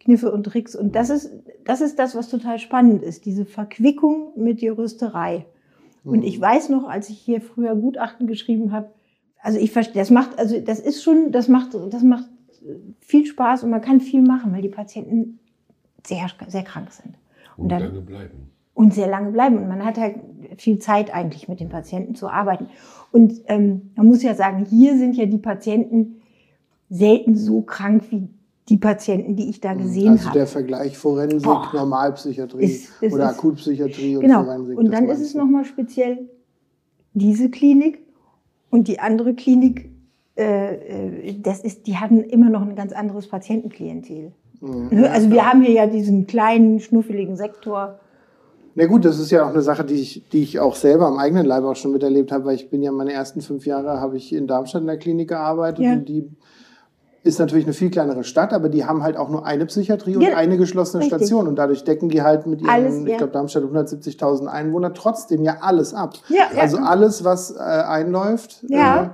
Kniffe und Tricks und das ist, das ist das, was total spannend ist, diese Verquickung mit Juristerei. Mhm. Und ich weiß noch, als ich hier früher Gutachten geschrieben habe, also ich verstehe, das macht, also das ist schon, das macht, das macht viel Spaß und man kann viel machen, weil die Patienten sehr, sehr krank sind. Und, und dann, lange bleiben. Und sehr lange bleiben. Und man hat halt viel Zeit eigentlich mit den Patienten zu arbeiten. Und ähm, man muss ja sagen, hier sind ja die Patienten selten so krank wie die Patienten, die ich da gesehen also habe. Also der Vergleich Forensik, Boah. Normalpsychiatrie ist, oder ist, Akutpsychiatrie und genau. Forensik. Und dann ist es nochmal speziell diese Klinik und die andere Klinik, äh, äh, das ist, die haben immer noch ein ganz anderes Patientenklientel. Mhm. Ne? Also wir haben hier ja diesen kleinen, schnuffeligen Sektor. Na gut, das ist ja auch eine Sache, die ich, die ich auch selber am eigenen Leib auch schon miterlebt habe, weil ich bin ja meine ersten fünf Jahre habe ich in Darmstadt in der Klinik gearbeitet ja. und die ist natürlich eine viel kleinere Stadt, aber die haben halt auch nur eine Psychiatrie und ja, eine geschlossene richtig. Station. Und dadurch decken die halt mit ihren, alles, ja. ich glaube, Darmstadt 170.000 Einwohner trotzdem ja alles ab. Ja, also alles, was äh, einläuft, äh,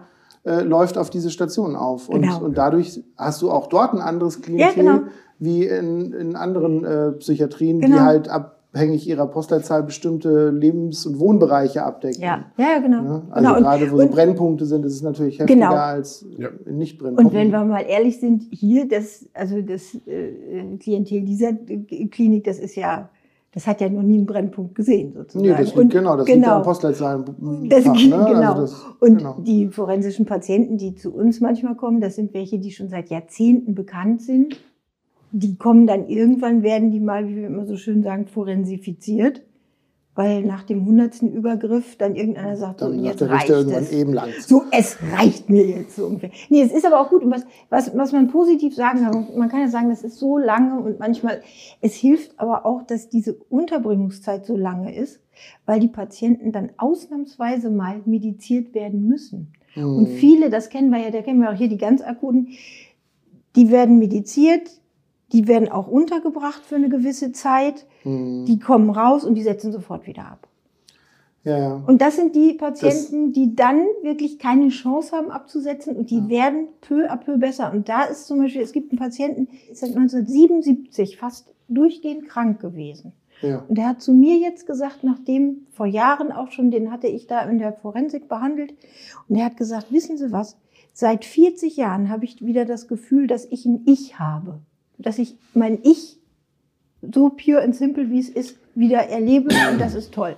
äh, läuft auf diese Station auf. Und, genau. und dadurch hast du auch dort ein anderes Klientel genau. wie in, in anderen äh, Psychiatrien, genau. die halt ab abhängig ihrer Postleitzahl bestimmte Lebens- und Wohnbereiche abdecken. Ja, ja genau. Ja, also genau. gerade wo und, so Brennpunkte sind, ist es natürlich heftiger genau. als ja. nicht Brennpunkte. Und wenn wir mal ehrlich sind, hier das, also das äh, Klientel dieser Klinik, das ist ja das hat ja noch nie einen Brennpunkt gesehen, sozusagen. Nee, das liegt, und, genau, das genau, liegt am Postleitzahlen. Das, ne? Genau. Also das, und genau. die forensischen Patienten, die zu uns manchmal kommen, das sind welche, die schon seit Jahrzehnten bekannt sind die kommen dann irgendwann, werden die mal, wie wir immer so schön sagen, forensifiziert. Weil nach dem hundertsten Übergriff dann irgendeiner sagt, dann so, jetzt reicht irgendwann es. Eben lang. So, es reicht mir jetzt so ungefähr. Nee, es ist aber auch gut. Und was, was, was man positiv sagen kann, man kann ja sagen, das ist so lange und manchmal, es hilft aber auch, dass diese Unterbringungszeit so lange ist, weil die Patienten dann ausnahmsweise mal mediziert werden müssen. Mhm. Und viele, das kennen wir ja, da kennen wir auch hier die ganz akuten, die werden mediziert, die werden auch untergebracht für eine gewisse Zeit. Mhm. Die kommen raus und die setzen sofort wieder ab. Ja, ja. Und das sind die Patienten, das die dann wirklich keine Chance haben abzusetzen und die ja. werden peu à peu besser. Und da ist zum Beispiel, es gibt einen Patienten, ist seit 1977 fast durchgehend krank gewesen. Ja. Und der hat zu mir jetzt gesagt, nachdem vor Jahren auch schon, den hatte ich da in der Forensik behandelt, und er hat gesagt, wissen Sie was, seit 40 Jahren habe ich wieder das Gefühl, dass ich ein Ich habe dass ich mein Ich so pure und simple, wie es ist, wieder erlebe und das ist toll.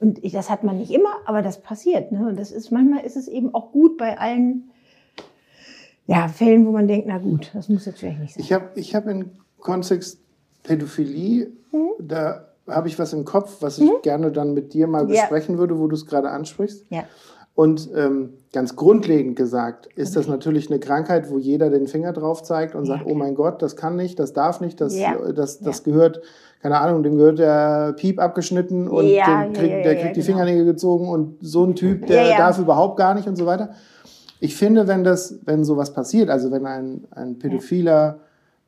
Und ich, das hat man nicht immer, aber das passiert. Ne? Und das ist, manchmal ist es eben auch gut bei allen ja, Fällen, wo man denkt, na gut, das muss jetzt vielleicht nicht sein. Ich habe ich hab in Kontext Pädophilie, mhm. da habe ich was im Kopf, was ich mhm. gerne dann mit dir mal besprechen ja. würde, wo du es gerade ansprichst. Ja. Und ähm, ganz grundlegend gesagt ist das natürlich eine Krankheit, wo jeder den Finger drauf zeigt und sagt, oh mein Gott, das kann nicht, das darf nicht, das, ja. das, das ja. gehört, keine Ahnung, dem gehört der Piep abgeschnitten und ja, krieg, der kriegt die genau. Fingernägel gezogen und so ein Typ, der darf überhaupt gar nicht und so weiter. Ich finde, wenn das, wenn sowas passiert, also wenn ein, ein pädophiler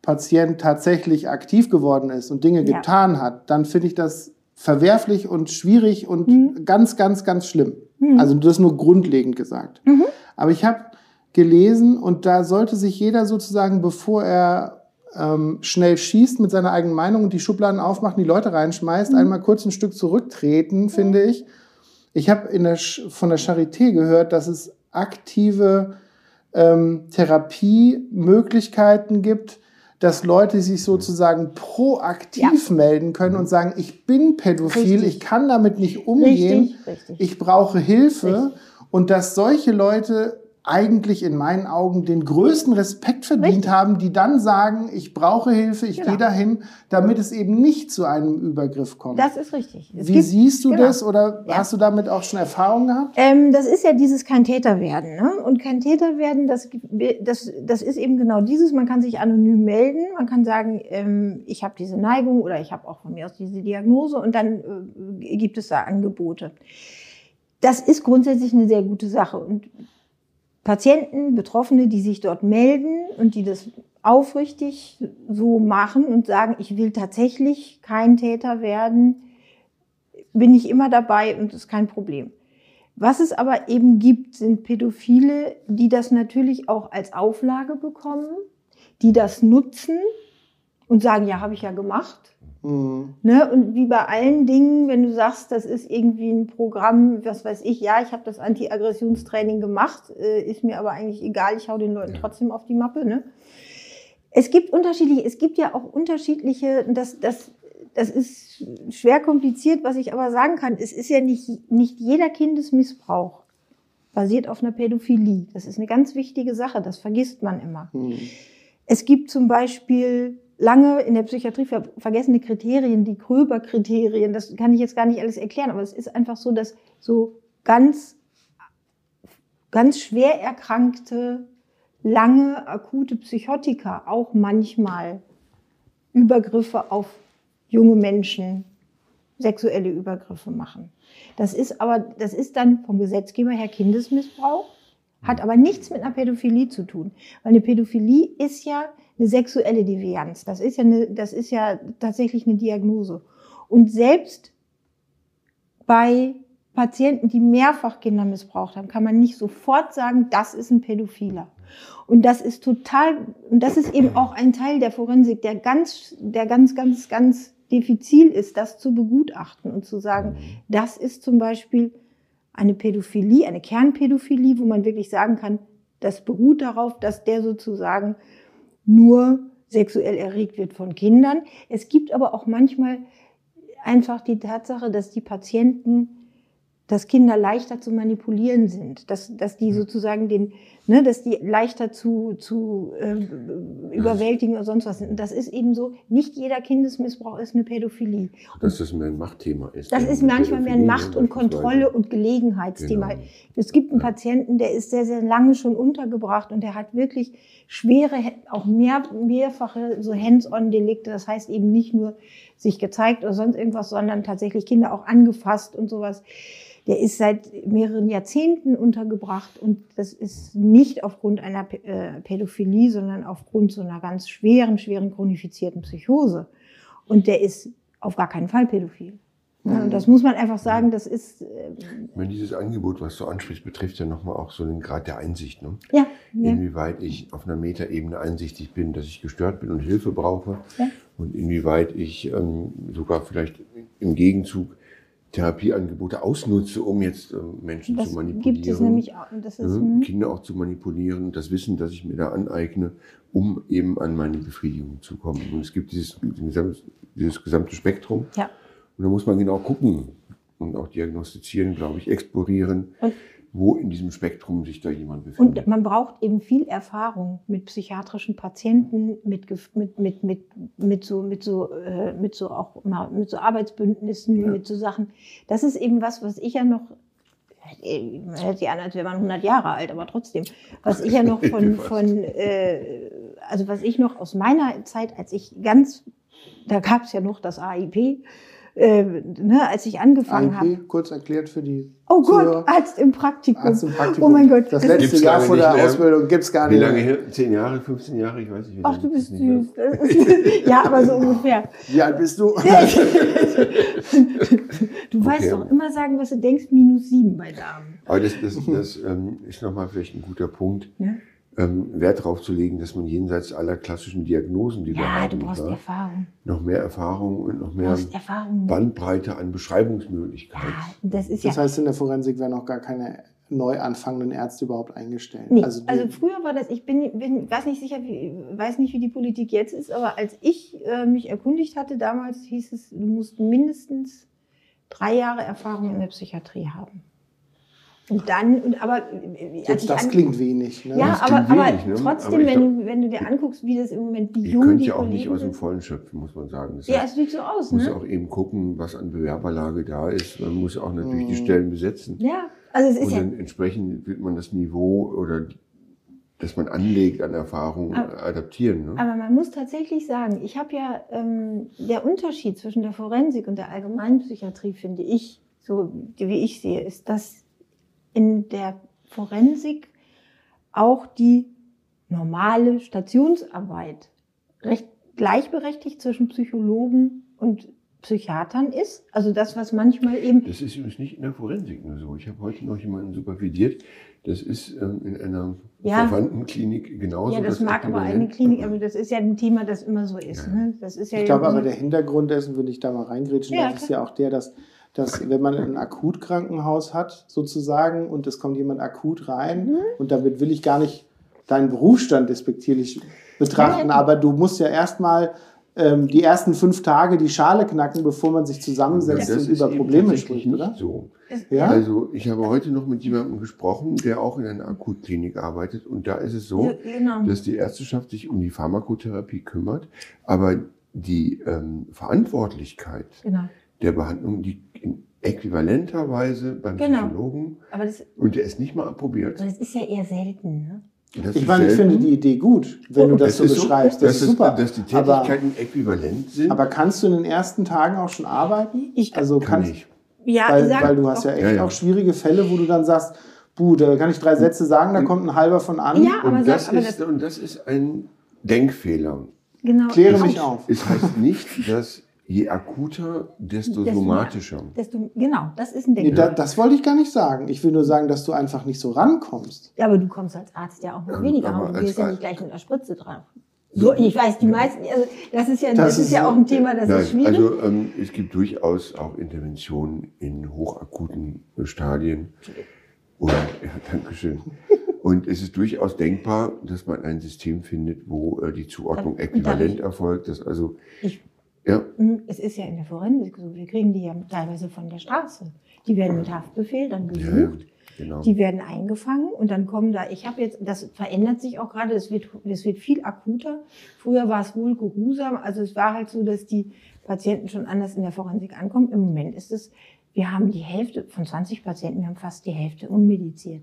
Patient tatsächlich aktiv geworden ist und Dinge getan hat, dann finde ich das verwerflich und schwierig und mhm. ganz, ganz, ganz schlimm. Mhm. Also das nur grundlegend gesagt. Mhm. Aber ich habe gelesen und da sollte sich jeder sozusagen, bevor er ähm, schnell schießt mit seiner eigenen Meinung und die Schubladen aufmacht und die Leute reinschmeißt, mhm. einmal kurz ein Stück zurücktreten, finde ich. Ich habe der, von der Charité gehört, dass es aktive ähm, Therapiemöglichkeiten gibt, dass Leute sich sozusagen proaktiv ja. melden können und sagen, ich bin pädophil, richtig. ich kann damit nicht umgehen, richtig, richtig. ich brauche Hilfe und dass solche Leute eigentlich in meinen Augen den größten Respekt verdient Richtig. haben, die dann sagen, ich brauche Hilfe, ich genau. gehe dahin, damit es eben nicht zu einem Übergriff kommt. Das ist richtig. Es Wie gibt, siehst du genau. das oder ja. hast du damit auch schon Erfahrungen gehabt? Ähm, das ist ja dieses kein Täter werden. Ne? Und kein Täter werden, das, das, das ist eben genau dieses, man kann sich anonym melden, man kann sagen, ähm, ich habe diese Neigung oder ich habe auch von mir aus diese Diagnose und dann äh, gibt es da Angebote. Das ist grundsätzlich eine sehr gute Sache und Patienten, Betroffene, die sich dort melden und die das aufrichtig so machen und sagen, ich will tatsächlich kein Täter werden, bin ich immer dabei und ist kein Problem. Was es aber eben gibt, sind Pädophile, die das natürlich auch als Auflage bekommen, die das nutzen und sagen, ja, habe ich ja gemacht. Mhm. Ne? Und wie bei allen Dingen, wenn du sagst, das ist irgendwie ein Programm, was weiß ich, ja, ich habe das Anti-Aggressionstraining gemacht, äh, ist mir aber eigentlich egal, ich hau den Leuten trotzdem auf die Mappe. Ne? Es gibt unterschiedliche, es gibt ja auch unterschiedliche, das, das, das ist schwer kompliziert, was ich aber sagen kann. Es ist ja nicht, nicht jeder Kindesmissbrauch basiert auf einer Pädophilie. Das ist eine ganz wichtige Sache, das vergisst man immer. Mhm. Es gibt zum Beispiel lange in der Psychiatrie ver vergessene Kriterien, die Kröber-Kriterien. Das kann ich jetzt gar nicht alles erklären, aber es ist einfach so, dass so ganz, ganz schwer erkrankte, lange akute Psychotika auch manchmal Übergriffe auf junge Menschen, sexuelle Übergriffe machen. Das ist aber, das ist dann vom Gesetzgeber her Kindesmissbrauch, hat aber nichts mit einer Pädophilie zu tun. Weil eine Pädophilie ist ja eine sexuelle Devianz. Das ist ja, eine, das ist ja tatsächlich eine Diagnose. Und selbst bei Patienten, die mehrfach Kinder missbraucht haben, kann man nicht sofort sagen, das ist ein Pädophiler. Und das ist total, und das ist eben auch ein Teil der Forensik, der ganz, der ganz, ganz, ganz diffizil ist, das zu begutachten und zu sagen, das ist zum Beispiel eine Pädophilie, eine Kernpädophilie, wo man wirklich sagen kann, das beruht darauf, dass der sozusagen nur sexuell erregt wird von Kindern. Es gibt aber auch manchmal einfach die Tatsache, dass die Patienten, dass Kinder leichter zu manipulieren sind, dass, dass die sozusagen den, ne, dass die leichter zu, zu äh, überwältigen oder sonst was sind. Und das ist eben so, nicht jeder Kindesmissbrauch ist eine Pädophilie. Dass das mehr ein Machtthema ist. Das ist manchmal mehr ein Macht- und. Kontrolle- und Gelegenheitsthema. Genau. Es gibt einen Patienten, der ist sehr, sehr lange schon untergebracht und der hat wirklich schwere, auch mehr, mehrfache so Hands-on-Delikte. Das heißt eben nicht nur sich gezeigt oder sonst irgendwas, sondern tatsächlich Kinder auch angefasst und sowas. Der ist seit mehreren Jahrzehnten untergebracht und das ist nicht aufgrund einer äh, Pädophilie, sondern aufgrund so einer ganz schweren, schweren chronifizierten Psychose. Und der ist auf gar keinen Fall pädophil. Ja, und das muss man einfach sagen, das ist, äh, meine, dieses Angebot, was du ansprichst, betrifft ja nochmal auch so den Grad der Einsicht. Ne? ja, ja. Inwieweit ich auf einer Metaebene einsichtig bin, dass ich gestört bin und Hilfe brauche. Ja. Und inwieweit ich ähm, sogar vielleicht im Gegenzug Therapieangebote ausnutze, um jetzt ähm, Menschen das zu manipulieren. gibt es nämlich auch. Ist, hm. Kinder auch zu manipulieren, das Wissen, das ich mir da aneigne, um eben an meine Befriedigung zu kommen. Und es gibt dieses, dieses, dieses gesamte Spektrum. ja. Und da muss man genau gucken und auch diagnostizieren, glaube ich, explorieren, Und- wo in diesem Spektrum sich da jemand befindet. Und man braucht eben viel Erfahrung mit psychiatrischen Patienten, mit, mit, mit, mit, mit so, mit so, äh, mit so auch mal, mit so Arbeitsbündnissen, Ja. mit so Sachen. Das ist eben was, was ich ja noch, man hört sich an, als wäre man 100 Jahre alt, aber trotzdem, was ich ja noch von, von äh, also was ich noch aus meiner Zeit, als ich ganz, da gab es ja noch das AIP, äh, ne, als ich angefangen habe. AIP, kurz erklärt für die Oh Gott. Arzt im Praktikum. Arzt im Praktikum. Oh mein Gott. Das das- letzte Gibt's Jahr vor nicht der. Ausbildung gibt's gar Wie nicht. lange mehr. her? Zehn Jahre, 15 Jahre? Ich weiß nicht. wie Ach, lange du bist süß. Ja, aber so ungefähr. Wie alt bist du? Du weißt Okay. doch immer sagen, was du denkst, minus sieben bei Damen. Aber das, das, das ähm, ist nochmal vielleicht ein guter Punkt, Ja, ähm, Wert darauf zu legen, dass man jenseits aller klassischen Diagnosen, die wir ja haben, du brauchst Erfahrung. noch mehr Erfahrung und noch mehr. Bandbreite an Beschreibungsmöglichkeiten. Ja, das ist Das ja. heißt, in der Forensik werden auch gar keine neu anfangenden Ärzte überhaupt eingestellt. Nee, Also, also, früher war das, ich bin, bin weiß nicht sicher, wie, weiß nicht, wie die Politik jetzt ist, aber als ich äh, mich erkundigt hatte, damals hieß es, du musst mindestens drei Jahre Erfahrung in der Psychiatrie haben. Und dann, und aber äh, selbst ich das klingt wenig. Ne? Ja, Das aber, aber wenig, ne? trotzdem, Aber wenn, glaub- du, wenn du dir anguckst, wie das im Moment, wie Ihr jung könnt die ja auch Kollegen nicht aus dem. Vollen schöpfen, muss man sagen. Das Ja, heißt, es sieht so aus, man muss ne? auch eben gucken, was an Bewerberlage da ist. Man muss auch natürlich die Mhm. Stellen besetzen. Ja, also es ist Und ja, dann entsprechend wird man das Niveau oder das man anlegt an Erfahrung Aber- adaptieren. Ne? aber man muss tatsächlich sagen, ich habe ja, ähm, der Unterschied zwischen der Forensik und der Allgemeinpsychiatrie, finde ich, so wie ich sehe, ist, dass in der Forensik auch die normale Stationsarbeit recht gleichberechtigt zwischen Psychologen und Psychiatern ist. Also das, was manchmal eben. Das ist übrigens nicht in der Forensik nur so. Ich habe heute noch jemanden supervidiert. Das ist ähm, in einer Ja. verwandten Klinik genauso. Ja, das mag aber eine Klinik, aber das ist ja ein Thema, das immer so ist. Ja. Ne? Das ist ja Ich glaube aber, der Hintergrund dessen, wenn ich da mal reingrätschen Ja, darf, ist ja auch der, dass, dass wenn man ein Akutkrankenhaus hat, sozusagen, und es kommt jemand akut rein, Mhm. und damit will ich gar nicht deinen Berufsstand despektierlich betrachten, ja. aber du musst ja erstmal ähm, die ersten fünf Tage die Schale knacken, bevor man sich zusammensetzt das und über Probleme spricht, oder? So. Ja? Also ich habe heute noch mit jemandem gesprochen, der auch in einer Akutklinik arbeitet. Und da ist es so, Genau. dass die Ärzteschaft sich um die Pharmakotherapie kümmert, aber die ähm, Verantwortlichkeit genau. der Behandlung liegt in äquivalenter Weise beim Genau. Psychologen Aber das, und der ist nicht mal approbiert. aber das ist ja eher selten. Ne? Das Ich meine, ich finde die Idee gut, wenn du das, so beschreibst. Das, dass ist super. dass die aber, Tätigkeiten äquivalent sind. aber kannst du in den ersten Tagen auch schon arbeiten? Ich- also kann kannst, ich. Ja, weil, sag weil du hast ja echt Ja, ja. auch schwierige Fälle, wo du dann sagst, buh, da kann ich drei Sätze sagen, da kommt ein halber von an. Ja, aber Und sag, das, aber ist, das, und das ist ein Denkfehler. genau. Kläre mich auf. Es heißt nicht, dass je akuter, desto Desto somatischer. Desto, genau, das ist ein Nee, Ding. da, das wollte ich gar nicht sagen. Ich will nur sagen, dass du einfach nicht so rankommst. Ja, aber du kommst als Arzt ja auch noch Ja, weniger ran. Du gehst ja nicht gleich mit einer Spritze drauf. So, ich weiß, die meisten, also das ist ja, das, Das ist ist ja so- auch ein Thema, das Nein, ist schwierig. also ähm, es gibt durchaus auch Interventionen in hochakuten Stadien. Und, ja, Dankeschön. Und es ist durchaus denkbar, dass man ein System findet, wo äh, die Zuordnung äquivalent erfolgt. Dass also, Ich- ja, Hm, Es ist ja in der Forensik so, wir kriegen die ja teilweise von der Straße. Die werden mit Haftbefehl dann ja, gesucht, genau. die werden eingefangen und dann kommen da, ich habe jetzt, das verändert sich auch gerade, es wird, es wird viel akuter. Früher war es wohl geruhsam, also es war halt so, dass die Patienten schon anders in der Forensik ankommen. Im Moment ist es, wir haben die Hälfte von 20 Patienten, wir haben fast die Hälfte unmediziert.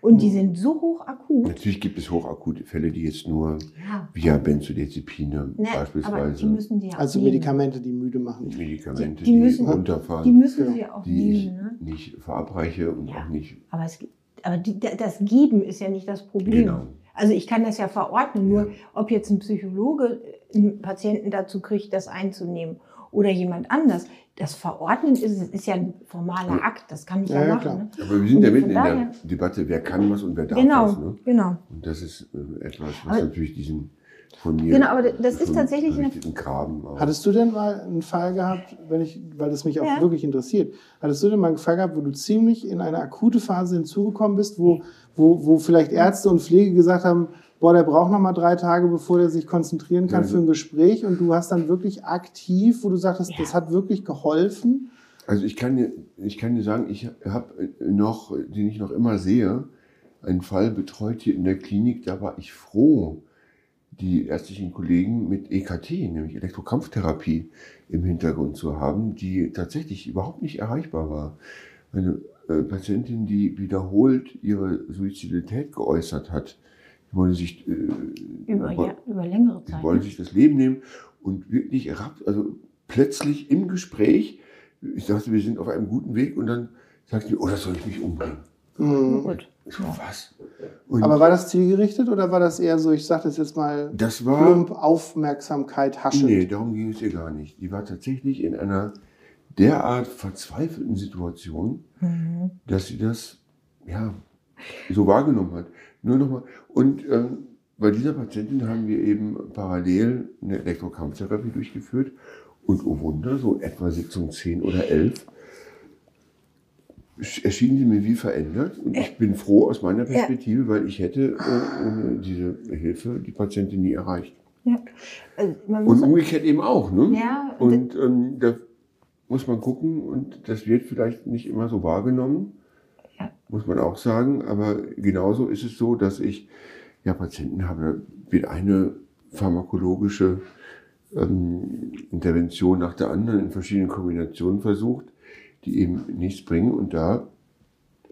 Und die sind so hoch akut. Natürlich gibt es hochakute Fälle, die jetzt nur Ja. via Benzodiazepine Ne, aber beispielsweise, die müssen die ja auch Also nehmen. Medikamente, die müde machen. Medikamente, Die- die, die müssen- runterfahren, Die müssen Ja. sie auch die ich nehmen. Ne? nicht verabreiche und Ja. auch nicht Aber, es, aber die, das Geben ist ja nicht das Problem. Genau. Also ich kann das ja verordnen, nur ob jetzt ein Psychologe einen Patienten dazu kriegt, das einzunehmen oder jemand anders. Das Verordnen ist, ist ja ein formaler Akt, das kann ich ja, Ja, machen. klar. Ne? Aber wir sind ja mitten in der Debatte, wer kann was und wer darf Genau, was. Ne? genau. Und das ist äh, etwas, was Aber- natürlich diesen von mir Genau, aber das ist tatsächlich eine- berichteten Graben auch. Hattest du denn mal einen Fall gehabt, wenn ich, weil das mich auch Ja. wirklich interessiert, hattest du denn mal einen Fall gehabt, wo du ziemlich in eine akute Phase hinzugekommen bist, wo, wo, wo vielleicht Ärzte und Pflege gesagt haben, boah, der braucht noch mal drei Tage, bevor der sich konzentrieren kann Ja. für ein Gespräch und du hast dann wirklich aktiv, wo du sagtest, Ja. das hat wirklich geholfen? Also ich kann dir, ich kann dir sagen, ich habe noch, den ich noch immer sehe, einen Fall betreut hier in der Klinik, da war ich froh, die ärztlichen Kollegen mit EKT, nämlich Elektrokrampftherapie, im Hintergrund zu haben, die tatsächlich überhaupt nicht erreichbar war. Eine äh, Patientin, die wiederholt ihre Suizidalität geäußert hat, die wollte sich, äh, Über, woll- ja, über längere die Zeit. wollte Ne? sich das Leben nehmen und wirklich also plötzlich im Gespräch, ich dachte, wir sind auf einem guten Weg und dann sagte sie, oder soll ich mich umbringen? Mhm. Gut. Ich so, was? Und Aber war das zielgerichtet oder war das eher so, ich sage das jetzt mal, das war, plump Aufmerksamkeit haschend? nee, darum ging es ihr gar nicht. Die war tatsächlich in einer derart verzweifelten Situation, Mhm. dass sie das, ja, so wahrgenommen hat. Nur nochmal, und ähm, bei dieser Patientin haben wir eben parallel eine Elektrokrampftherapie durchgeführt und oh Wunder, so etwa Sitzung 10 oder 11 erschien sie mir wie verändert und ich bin froh aus meiner Perspektive, weil ich hätte äh, ohne diese Hilfe die Patientin nie erreicht. Ja. Also Und umgekehrt eben auch, ne? ja, Und ähm, da muss man gucken und das wird vielleicht nicht immer so wahrgenommen, Ja. muss man auch sagen. Aber genauso ist es so, dass ich ja Patienten habe, wird eine pharmakologische ähm, Intervention nach der anderen in verschiedenen Kombinationen versucht, die eben nichts bringen. Und da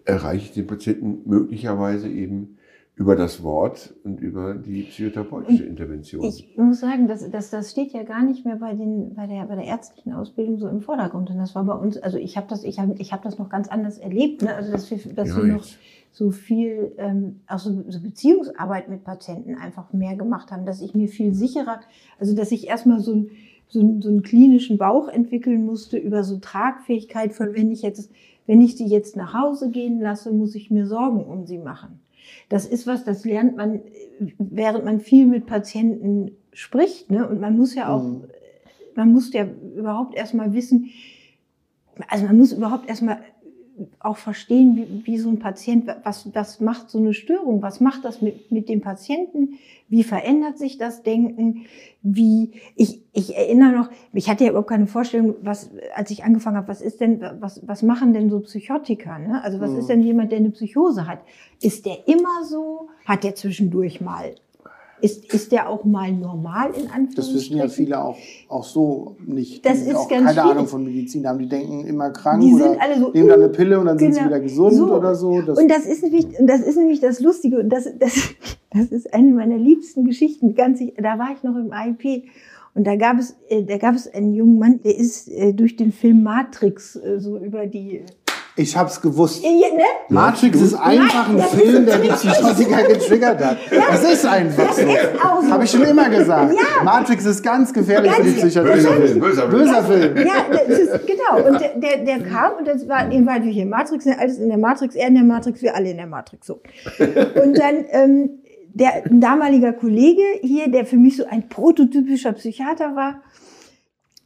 erreiche ich den Patienten möglicherweise eben über das Wort und über die psychotherapeutische Intervention. Ich muss sagen, das, das, das steht ja gar nicht mehr bei, den, bei, der, bei der ärztlichen Ausbildung so im Vordergrund. Und das war bei uns, also ich habe das, ich hab, ich hab das noch ganz anders erlebt, ne? also dass wir, dass Ja, wir noch so viel ähm, auch so, so Beziehungsarbeit mit Patienten einfach mehr gemacht haben, dass ich mir viel sicherer, also dass ich erstmal so, ein, so, ein, so einen klinischen Bauch entwickeln musste über so Tragfähigkeit von wenn ich jetzt, wenn ich sie jetzt nach Hause gehen lasse, muss ich mir Sorgen um sie machen. Das ist was, das lernt man, während man viel mit Patienten spricht, ne? Und man muss ja auch, Mhm. man muss ja überhaupt erstmal wissen, also man muss überhaupt erstmal auch verstehen, wie, wie so ein Patient, was, was macht so eine Störung, was macht das mit, mit dem Patienten, wie verändert sich das Denken, wie, ich, ich erinnere noch, ich hatte ja überhaupt keine Vorstellung, was, als ich angefangen habe, was ist denn, was, was machen denn so Psychotiker, ne? Also was Mhm. ist denn jemand, der eine Psychose hat? Ist der immer so? Hat der zwischendurch mal? Ist, ist der auch mal normal in Anführungsstrichen? Das wissen ja viele auch, auch so nicht. Das die ist auch ganz keine schwierig. Ahnung von Medizin haben. Die denken immer krank Die oder sind alle so, nehmen dann eine Pille und dann sind sie Genau. wieder gesund So. oder so. Das, und das ist nämlich, das ist nämlich das Lustige und das, das, das ist eine meiner liebsten Geschichten. Ganz, da war ich noch im AIP und da gab es, äh, da gab es einen jungen Mann, der ist äh, durch den Film Matrix äh, so über die, ich hab's gewusst. äh, ne? Matrix ist einfach ein das Film, der die Psychotiker getriggert hat. Das ist einfach so. ist auch so. Habe ich schon immer gesagt. Ja. Matrix ist ganz gefährlich für die Ganz- Psychiatrie. Böser Film, böser Film. Böser Film. Ja, das ist, genau. Und der, der, der kam und das war, dem war natürlich in Matrix, alles in der Matrix, er in der Matrix, wir alle in der Matrix, so. Und dann, ähm, der ein damaliger Kollege hier, der für mich so ein prototypischer Psychiater war,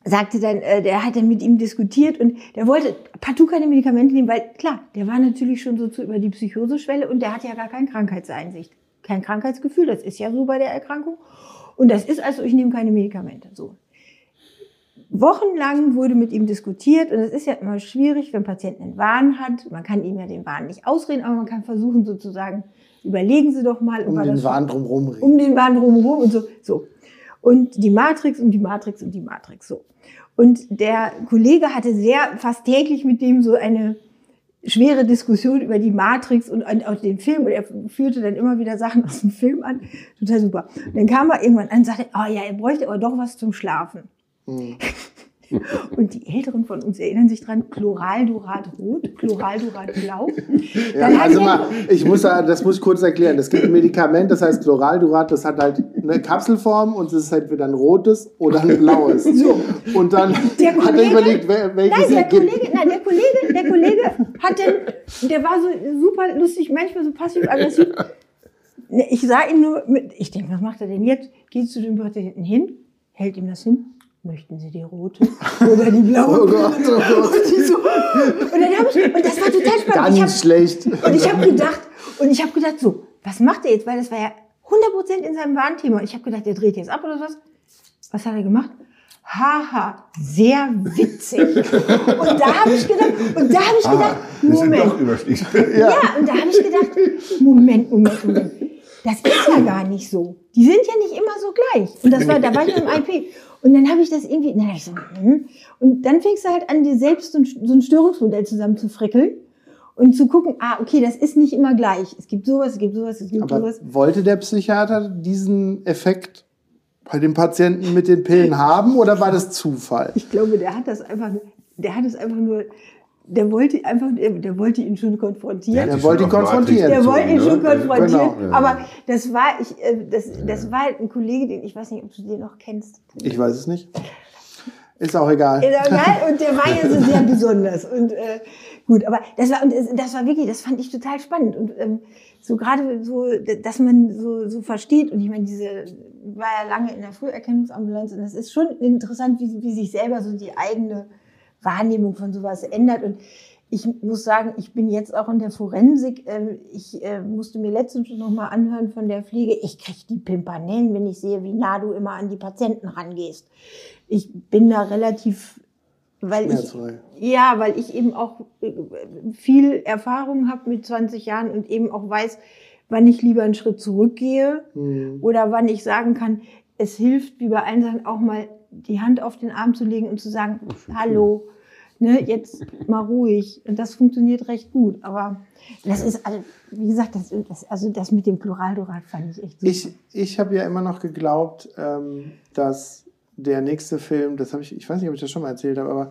sagte dann, äh, der hat dann mit ihm diskutiert und der wollte partout keine Medikamente nehmen, weil klar, der war natürlich schon so zu über die Psychoseschwelle und der hat ja gar keine Krankheitseinsicht, kein Krankheitsgefühl, das ist ja so bei der Erkrankung. Und das ist also, ich nehme keine Medikamente, so. Wochenlang wurde mit ihm diskutiert und es ist ja immer schwierig, wenn ein Patient einen Wahn hat. Man kann ihm ja den Wahn nicht ausreden, aber man kann versuchen sozusagen, überlegen Sie doch mal, Um den Wahn drumherum reden. um den Wahn drumherum und so. so. Und die Matrix und die Matrix und die Matrix so. Und der Kollege hatte sehr fast täglich mit dem so eine schwere Diskussion über die Matrix und, auch den Film. Und er führte dann immer wieder Sachen aus dem Film an. Total super. Und dann kam er irgendwann an und sagte, oh ja, er bräuchte aber doch was zum Schlafen. Hm. Und die Älteren von uns erinnern sich dran, Chloraldurat rot, Chloraldurat blau. Ja, Dann also mal, ich muss da, das muss ich kurz erklären. Es gibt ein Medikament, das heißt Chloraldurat, das hat halt eine Kapselform und es ist halt entweder ein rotes oder ein blaues. So. Und dann Der hat er Kollege- überlegt, wel- welches Nein, der er gibt. Kollege, nein, der Kollege, der Kollege hat dann, der war so super lustig, manchmal so passiv-aggressiv. Ich sah ihn nur mit, ich denke, was macht er denn jetzt? Geht zu dem Patienten hin, hält ihm das hin. Möchten Sie die rote oder die blaue? Oh Gott, oh Gott. Und, so, und dann habe ich, und das war total spannend. Ganz ich hab, schlecht. und ich habe gedacht, und ich habe gedacht, so, was macht er jetzt? Weil das war ja 100% in seinem Warnthema. Und ich habe gedacht, der dreht jetzt ab oder was? Was hat er gemacht? Haha, sehr witzig. Und da habe ich gedacht, und da habe ich gedacht, Das sind Moment. Überstieg. Ja, und da habe ich gedacht, Moment, Moment, Moment. Das ist ja gar nicht so. Die sind ja nicht immer so gleich. Und das war, da war ich im IP. Und dann habe ich das irgendwie, na, ich so, hm. und dann fängst du halt an, dir selbst so ein, so ein Störungsmodell zusammenzufrickeln und zu gucken, ah, okay, das ist nicht immer gleich. Es gibt sowas, es gibt sowas, es gibt Aber sowas. wollte der Psychiater diesen Effekt bei den Patienten mit den Pillen haben oder war das Zufall? Ich glaube, der hat das einfach, der hat es einfach nur, der wollte einfach, der, der wollte ihn schon konfrontieren. Der wollte ihn konfrontieren. Der wollte ihn schon konfrontieren. Genau. Aber das war, ich, äh, das, das war halt ein Kollege, den ich weiß nicht, ob du den noch kennst. Ich weiß es nicht. Ist auch egal. Ist auch geil. Und der war ja so sehr besonders. Und äh, gut, aber das war, und das, das war wirklich, das fand ich total spannend. Und ähm, so gerade so, dass man so, so versteht. Und ich meine, diese war ja lange in der Früherkennungsambulanz. Und das ist schon interessant, wie, wie sich selber so die eigene Wahrnehmung von sowas ändert. Und ich muss sagen, ich bin jetzt auch in der Forensik. Ähm, Ich äh, musste mir letztens schon noch mal anhören von der Pflege. Ich kriege die Pimpanellen, wenn ich sehe, wie nah du immer an die Patienten rangehst. Ich bin da relativ, weil ich ja, weil ich eben auch äh, viel Erfahrung habe mit 20 Jahren und eben auch weiß, wann ich lieber einen Schritt zurückgehe Hm. oder wann ich sagen kann, es hilft, wie bei allen Sachen, auch mal die Hand auf den Arm zu legen und zu sagen, hallo, ne, jetzt mal ruhig. Und das funktioniert recht gut. Aber das ist, also, wie gesagt, das, das, also das mit dem Pluraldurat fand ich echt super. Ich, ich habe ja immer noch geglaubt, ähm, dass der nächste Film, das habe ich, ich weiß nicht, ob ich das schon mal erzählt habe, aber